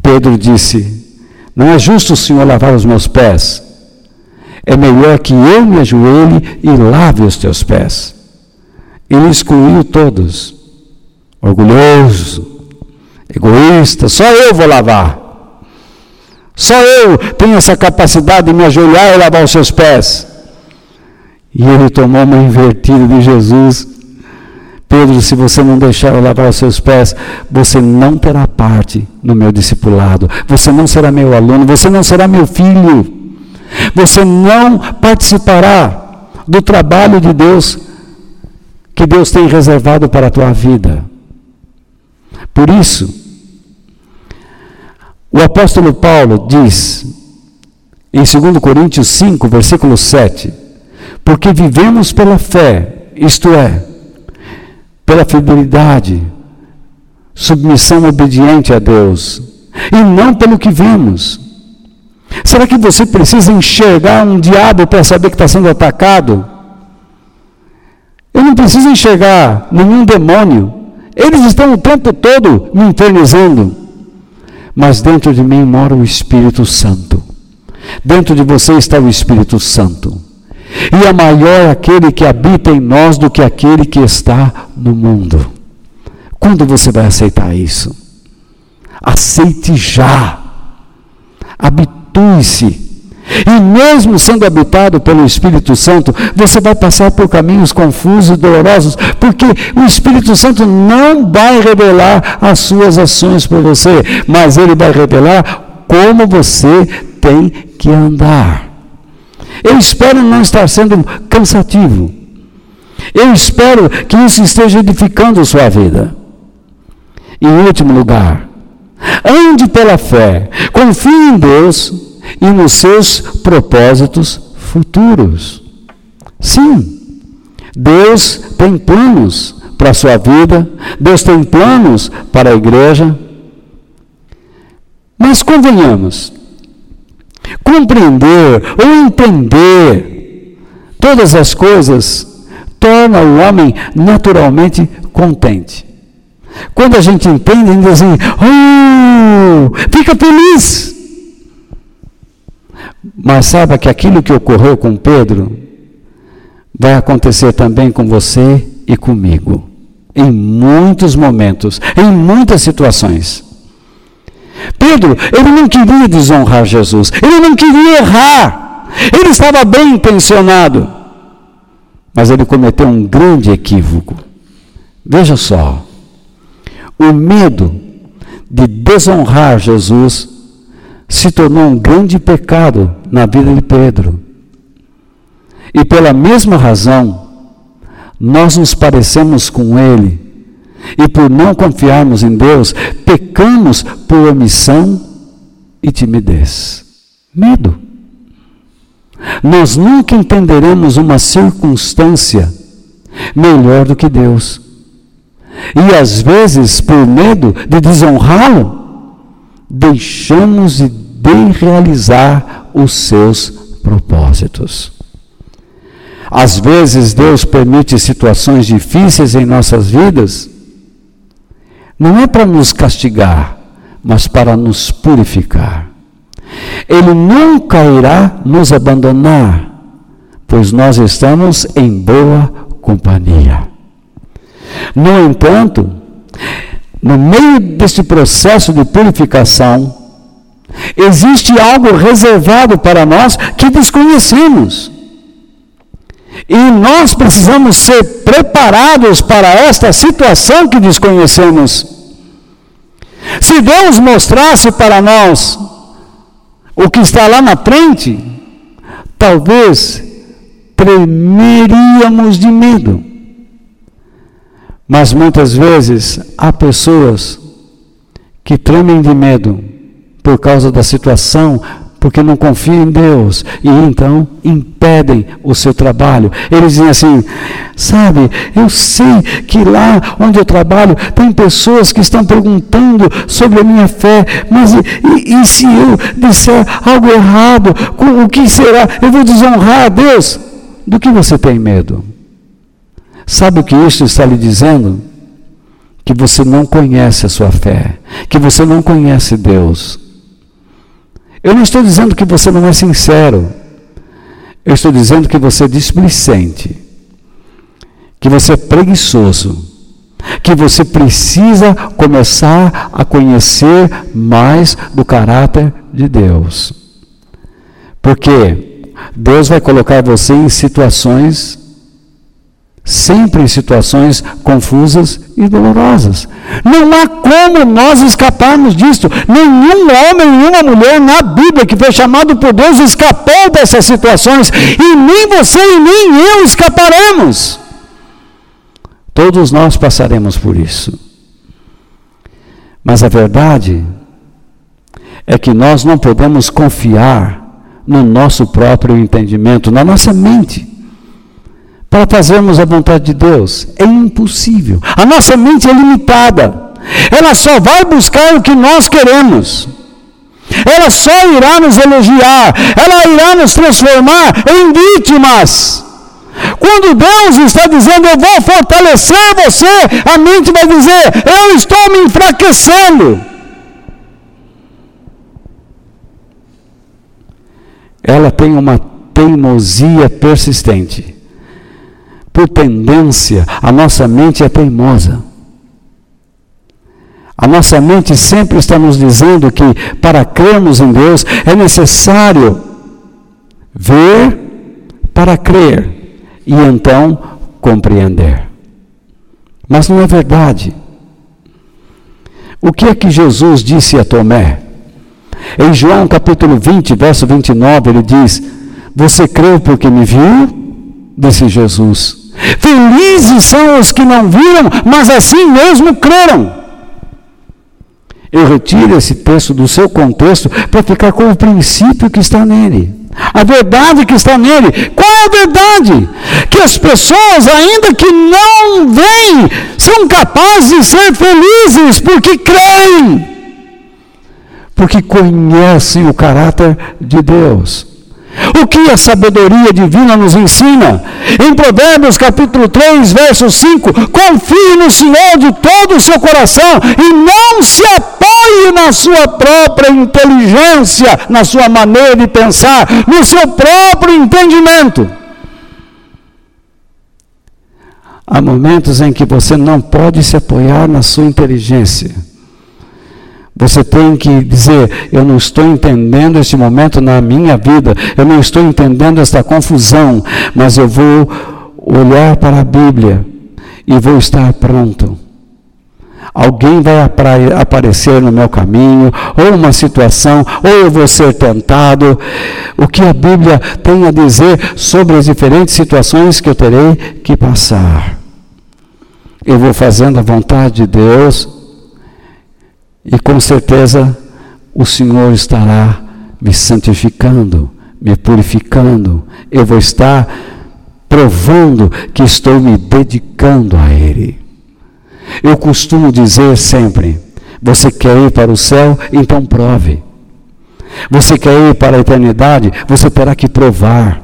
Pedro disse: Não é justo o Senhor lavar os meus pés. É melhor que eu me ajoelhe e lave os teus pés. Ele excluiu todos. Orgulhoso, egoísta, só eu vou lavar. Só eu tenho essa capacidade de me ajoelhar e lavar os seus pés. E ele tomou uma invertida de Jesus. Pedro, se você não deixar eu lavar os seus pés, você não terá parte no meu discipulado. Você não será meu aluno, você não será meu filho. Você não participará do trabalho de Deus que Deus tem reservado para a tua vida. Por isso, o apóstolo Paulo diz em 2 Coríntios 5, versículo 7, porque vivemos pela fé, isto é, pela fidelidade, submissão obediente a Deus, e não pelo que vemos. Será que você precisa enxergar um diabo para saber que está sendo atacado? Eu não preciso enxergar nenhum demônio. Eles estão o tempo todo me infernizando. Mas dentro de mim mora o Espírito Santo. Dentro de você está o Espírito Santo. E é maior aquele que habita em nós do que aquele que está no mundo. Quando você vai aceitar isso? Aceite já. Habitue-se. E mesmo sendo habitado pelo Espírito Santo, você vai passar por caminhos confusos e dolorosos, porque o Espírito Santo não vai revelar as suas ações por você, mas ele vai revelar como você tem que andar. Eu espero não estar sendo cansativo. Eu espero que isso esteja edificando a sua vida. Em último lugar, ande pela fé, confie em Deus e nos seus propósitos futuros. Sim, Deus tem planos para a sua vida, Deus tem planos para a igreja. Mas convenhamos, Compreender ou entender todas as coisas torna o homem naturalmente contente. Quando a gente entende, a gente diz assim, oh, fica feliz. Mas saiba que aquilo que ocorreu com Pedro vai acontecer também com você e comigo. Em muitos momentos, em muitas situações. Pedro, ele não queria desonrar Jesus, ele não queria errar, Ele estava bem intencionado, mas ele cometeu um grande equívoco. Veja só, o medo de desonrar Jesus se tornou um grande pecado na vida de Pedro. E pela mesma razão, nós nos parecemos com ele. E por não confiarmos em Deus, pecamos por omissão e timidez. Medo. Nós nunca entenderemos uma circunstância melhor do que Deus. E às vezes, por medo de desonrá-lo, deixamos de realizar os seus propósitos. Às vezes, Deus permite situações difíceis em nossas vidas, não é para nos castigar, mas para nos purificar. Ele nunca irá nos abandonar, pois nós estamos em boa companhia. No entanto, no meio deste processo de purificação, existe algo reservado para nós que desconhecemos. E nós precisamos ser preparados para esta situação que desconhecemos. Se Deus mostrasse para nós o que está lá na frente, talvez tremeríamos de medo. Mas muitas vezes há pessoas que tremem de medo por causa da situação, porque não confiam em Deus e então impedem o seu trabalho. Eles dizem assim: sabe, eu sei que lá onde eu trabalho tem pessoas que estão perguntando sobre a minha fé, mas e, e, se eu disser algo errado, o que será? Eu vou desonrar a Deus. Do que você tem medo? Sabe o que isso está lhe dizendo? Que você não conhece a sua fé, que você não conhece Deus. Eu não estou dizendo que você não é sincero. Eu estou dizendo que você é displicente. Que você é preguiçoso. Que você precisa começar a conhecer mais do caráter de Deus. Porque Deus vai colocar você em situações sempre em situações confusas e dolorosas. Não há como nós escaparmos disso. Nenhum homem, nenhuma mulher na Bíblia que foi chamado por Deus escapou dessas situações. E nem você e nem eu escaparemos. Todos nós passaremos por isso. Mas a verdade é que nós não podemos confiar no nosso próprio entendimento, na nossa mente para fazermos a vontade de Deus. É impossível. A nossa mente é limitada. Ela só vai buscar o que nós queremos. Ela só irá nos elogiar. Ela irá nos transformar em vítimas. Quando Deus está dizendo, eu vou fortalecer você, a mente vai dizer, eu estou me enfraquecendo. Ela tem uma teimosia persistente por tendência, a nossa mente é teimosa. A nossa mente sempre está nos dizendo que para crermos em Deus é necessário ver para crer e então compreender. Mas não é verdade. O que é que Jesus disse a Tomé? Em João capítulo 20, verso 29, ele diz: Você creu porque me viu? Disse Jesus. Felizes são os que não viram, mas assim mesmo creram. Eu retiro esse texto do seu contexto para ficar com o princípio que está nele. A verdade que está nele. Qual é a verdade? Que as pessoas, ainda que não veem, são capazes de ser felizes porque creem. Porque conhecem o caráter de Deus. O que a sabedoria divina nos ensina? Em Provérbios capítulo 3, verso 5, confie no Senhor de todo o seu coração e não se apoie na sua própria inteligência, na sua maneira de pensar, no seu próprio entendimento. Há momentos em que você não pode se apoiar na sua inteligência. Você tem que dizer: Eu não estou entendendo este momento na minha vida, eu não estou entendendo esta confusão, mas eu vou olhar para a Bíblia e vou estar pronto. Alguém vai aparecer no meu caminho, ou uma situação, ou eu vou ser tentado. O que a Bíblia tem a dizer sobre as diferentes situações que eu terei que passar. Eu vou fazendo a vontade de Deus e com certeza o Senhor estará me santificando, me purificando. Eu vou estar provando que estou me dedicando a Ele. Eu costumo dizer sempre: você quer ir para o céu? Então prove. Você quer ir para a eternidade? Você terá que provar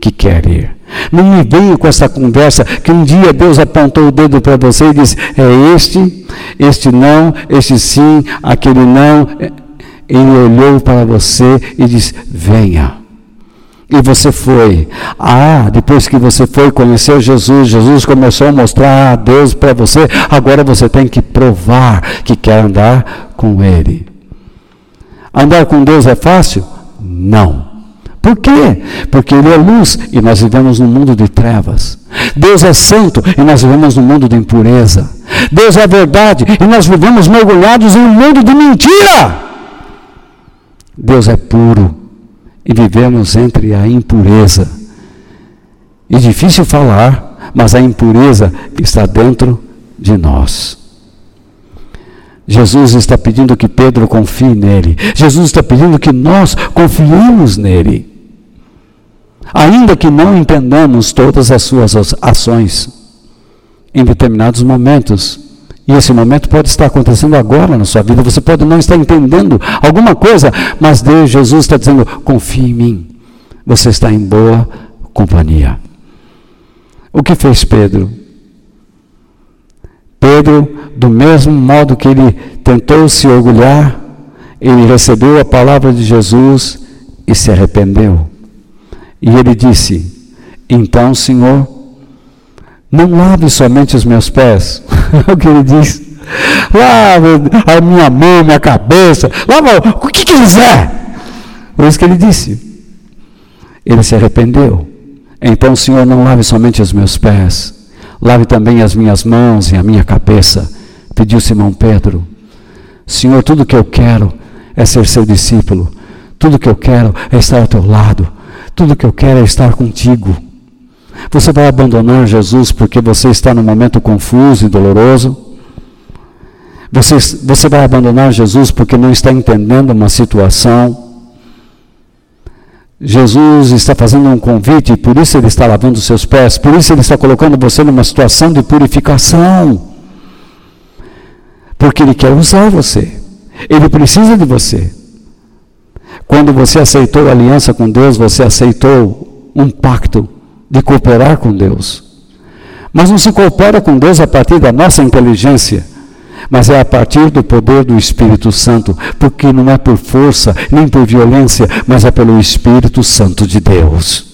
que quer ir. Não me venha com essa conversa que um dia Deus apontou o dedo para você e disse: é este, este não, este sim, aquele não. Ele olhou para você e disse: venha. E você foi. Ah, depois que você foi conhecer Jesus, Jesus começou a mostrar a Deus para você. Agora você tem que provar que quer andar com Ele. Andar com Deus é fácil? Não. Por quê? Porque Ele é luz e nós vivemos num mundo de trevas. Deus é santo e nós vivemos num mundo de impureza. Deus é verdade e nós vivemos mergulhados em um mundo de mentira. Deus é puro e vivemos entre a impureza. E difícil falar, mas a impureza está dentro de nós. Jesus está pedindo que Pedro confie nele. Jesus está pedindo que nós confiemos nele. Ainda que não entendamos todas as suas ações, em determinados momentos, e esse momento pode estar acontecendo agora na sua vida. Você pode não estar entendendo alguma coisa, mas Deus, Jesus está dizendo: confie em mim. Você está em boa companhia. O que fez Pedro? Pedro, do mesmo modo que ele tentou se orgulhar, ele recebeu a palavra de Jesus e se arrependeu. E ele disse: Então, Senhor, não lave somente os meus pés. o que ele diz? Lave a minha mão, minha cabeça, lava o que quiser. Foi isso que ele disse. Ele se arrependeu. Então, Senhor, não lave somente os meus pés, lave também as minhas mãos e a minha cabeça. Pediu Simão Pedro. Senhor, tudo que eu quero é ser seu discípulo. Tudo que eu quero é estar ao teu lado. Tudo que eu quero é estar contigo. Você vai abandonar Jesus porque você está num momento confuso e doloroso? Você, você vai abandonar Jesus porque não está entendendo uma situação? Jesus está fazendo um convite, e por isso ele está lavando os seus pés, por isso ele está colocando você numa situação de purificação. Porque ele quer usar você. Ele precisa de você. Quando você aceitou a aliança com Deus, você aceitou um pacto de cooperar com Deus. Mas não se coopera com Deus a partir da nossa inteligência, mas é a partir do poder do Espírito Santo, porque não é por força nem por violência, mas é pelo Espírito Santo de Deus.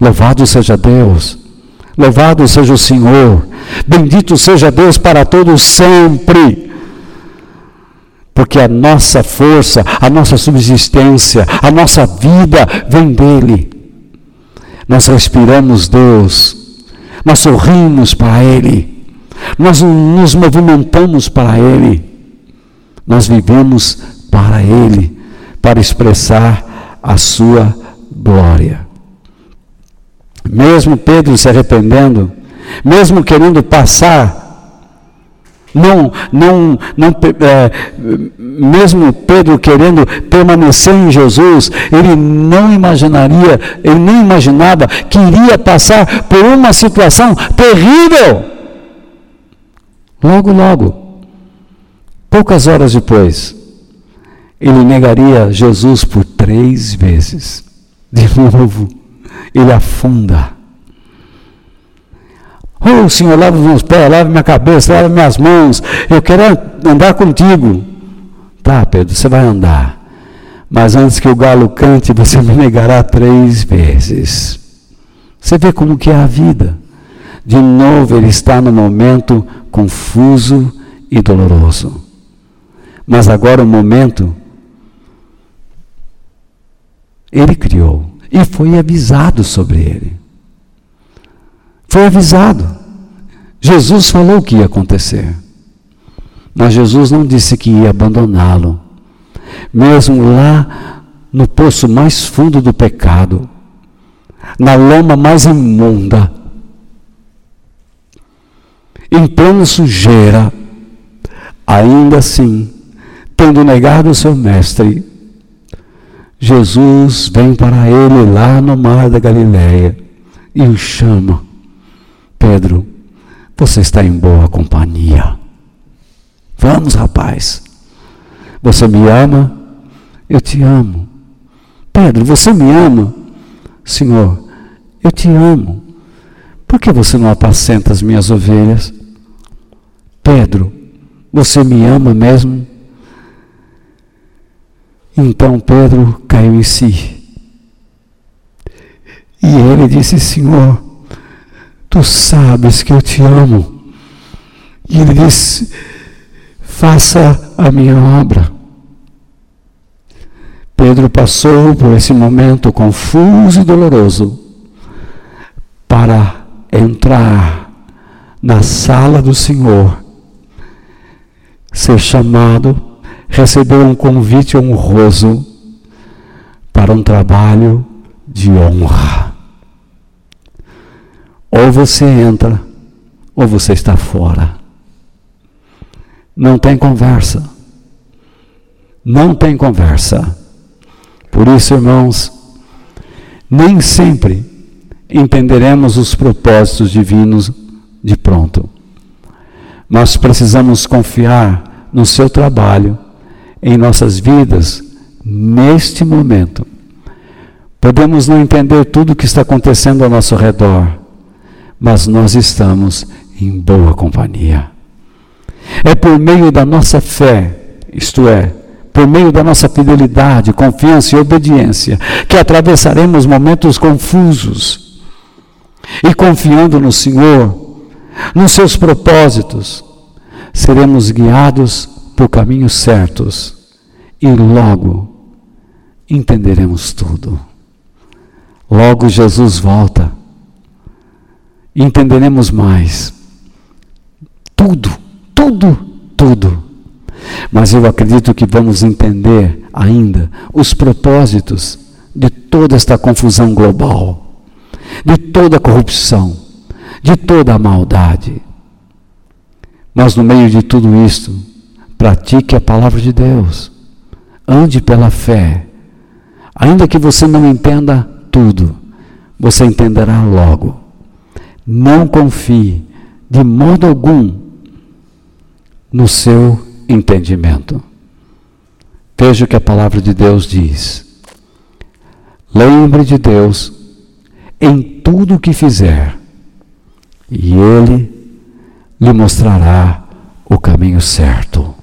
Louvado seja Deus, louvado seja o Senhor, bendito seja Deus para todos sempre. Porque a nossa força, a nossa subsistência, a nossa vida vem dele. Nós respiramos Deus, nós sorrimos para Ele, nós nos movimentamos para Ele, nós vivemos para Ele, para expressar a Sua glória. Mesmo Pedro se arrependendo, mesmo querendo passar não, não, não é, mesmo Pedro querendo permanecer em Jesus, ele não imaginaria, ele nem imaginava que iria passar por uma situação terrível. Logo, logo, poucas horas depois, ele negaria Jesus por três vezes. De novo, ele afunda Oh, Senhor, lava os meus pés, lava minha cabeça, lava minhas mãos. Eu quero andar contigo. Tá, Pedro, você vai andar. Mas antes que o galo cante, você me negará três vezes. Você vê como que é a vida. De novo ele está no momento confuso e doloroso. Mas agora o momento ele criou e foi avisado sobre ele. Foi avisado. Jesus falou o que ia acontecer. Mas Jesus não disse que ia abandoná-lo. Mesmo lá no poço mais fundo do pecado, na lama mais imunda, em plena sujeira, ainda assim, tendo negado o seu mestre, Jesus vem para ele lá no mar da Galileia e o chama: Pedro, você está em boa companhia. Vamos, rapaz. Você me ama? Eu te amo. Pedro, você me ama? Senhor, eu te amo. Por que você não apacenta as minhas ovelhas? Pedro, você me ama mesmo? Então Pedro caiu em si. E ele disse: Senhor, tu sabes que eu te amo. E ele disse: faça a minha obra. Pedro passou por esse momento confuso e doloroso para entrar na sala do Senhor, ser chamado, receber um convite honroso para um trabalho de honra. Ou você entra, ou você está fora. Não tem conversa. Não tem conversa. Por isso, irmãos, nem sempre entenderemos os propósitos divinos de pronto. Nós precisamos confiar no seu trabalho em nossas vidas neste momento. Podemos não entender tudo o que está acontecendo ao nosso redor, mas nós estamos em boa companhia. É por meio da nossa fé, isto é, por meio da nossa fidelidade, confiança e obediência, que atravessaremos momentos confusos. E confiando no Senhor, nos seus propósitos, seremos guiados por caminhos certos e logo entenderemos tudo. Logo Jesus volta e entenderemos mais tudo tudo, tudo. Mas eu acredito que vamos entender ainda os propósitos de toda esta confusão global, de toda a corrupção, de toda a maldade. Mas no meio de tudo isto, pratique a palavra de Deus. Ande pela fé. Ainda que você não entenda tudo, você entenderá logo. Não confie de modo algum no seu entendimento. Veja o que a palavra de Deus diz. Lembre de Deus em tudo o que fizer, e Ele lhe mostrará o caminho certo.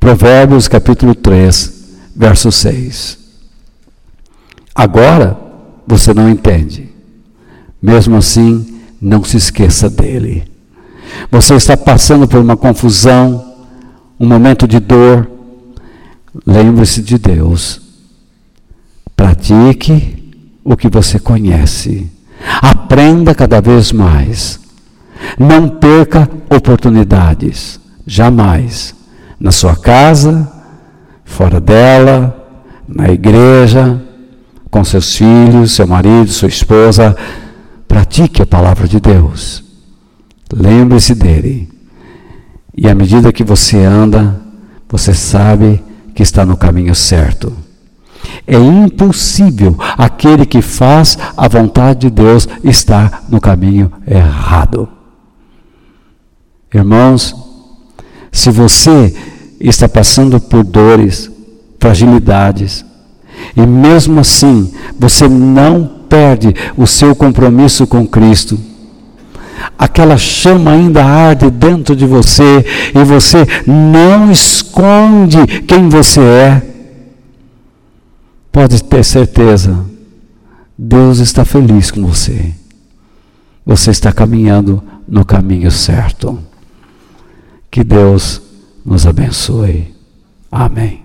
Provérbios capítulo 3, verso 6. Agora você não entende. Mesmo assim, não se esqueça dele. Você está passando por uma confusão, um momento de dor. Lembre-se de Deus. Pratique o que você conhece. Aprenda cada vez mais. Não perca oportunidades. Jamais. Na sua casa, fora dela, na igreja, com seus filhos, seu marido, sua esposa. Pratique a palavra de Deus. Lembre-se dele. E à medida que você anda, você sabe que está no caminho certo. É impossível aquele que faz a vontade de Deus estar no caminho errado. Irmãos, se você está passando por dores, fragilidades, e mesmo assim você não perde o seu compromisso com Cristo, aquela chama ainda arde dentro de você e você não esconde quem você é, pode ter certeza, Deus está feliz com você. Você está caminhando no caminho certo. Que Deus nos abençoe. Amém.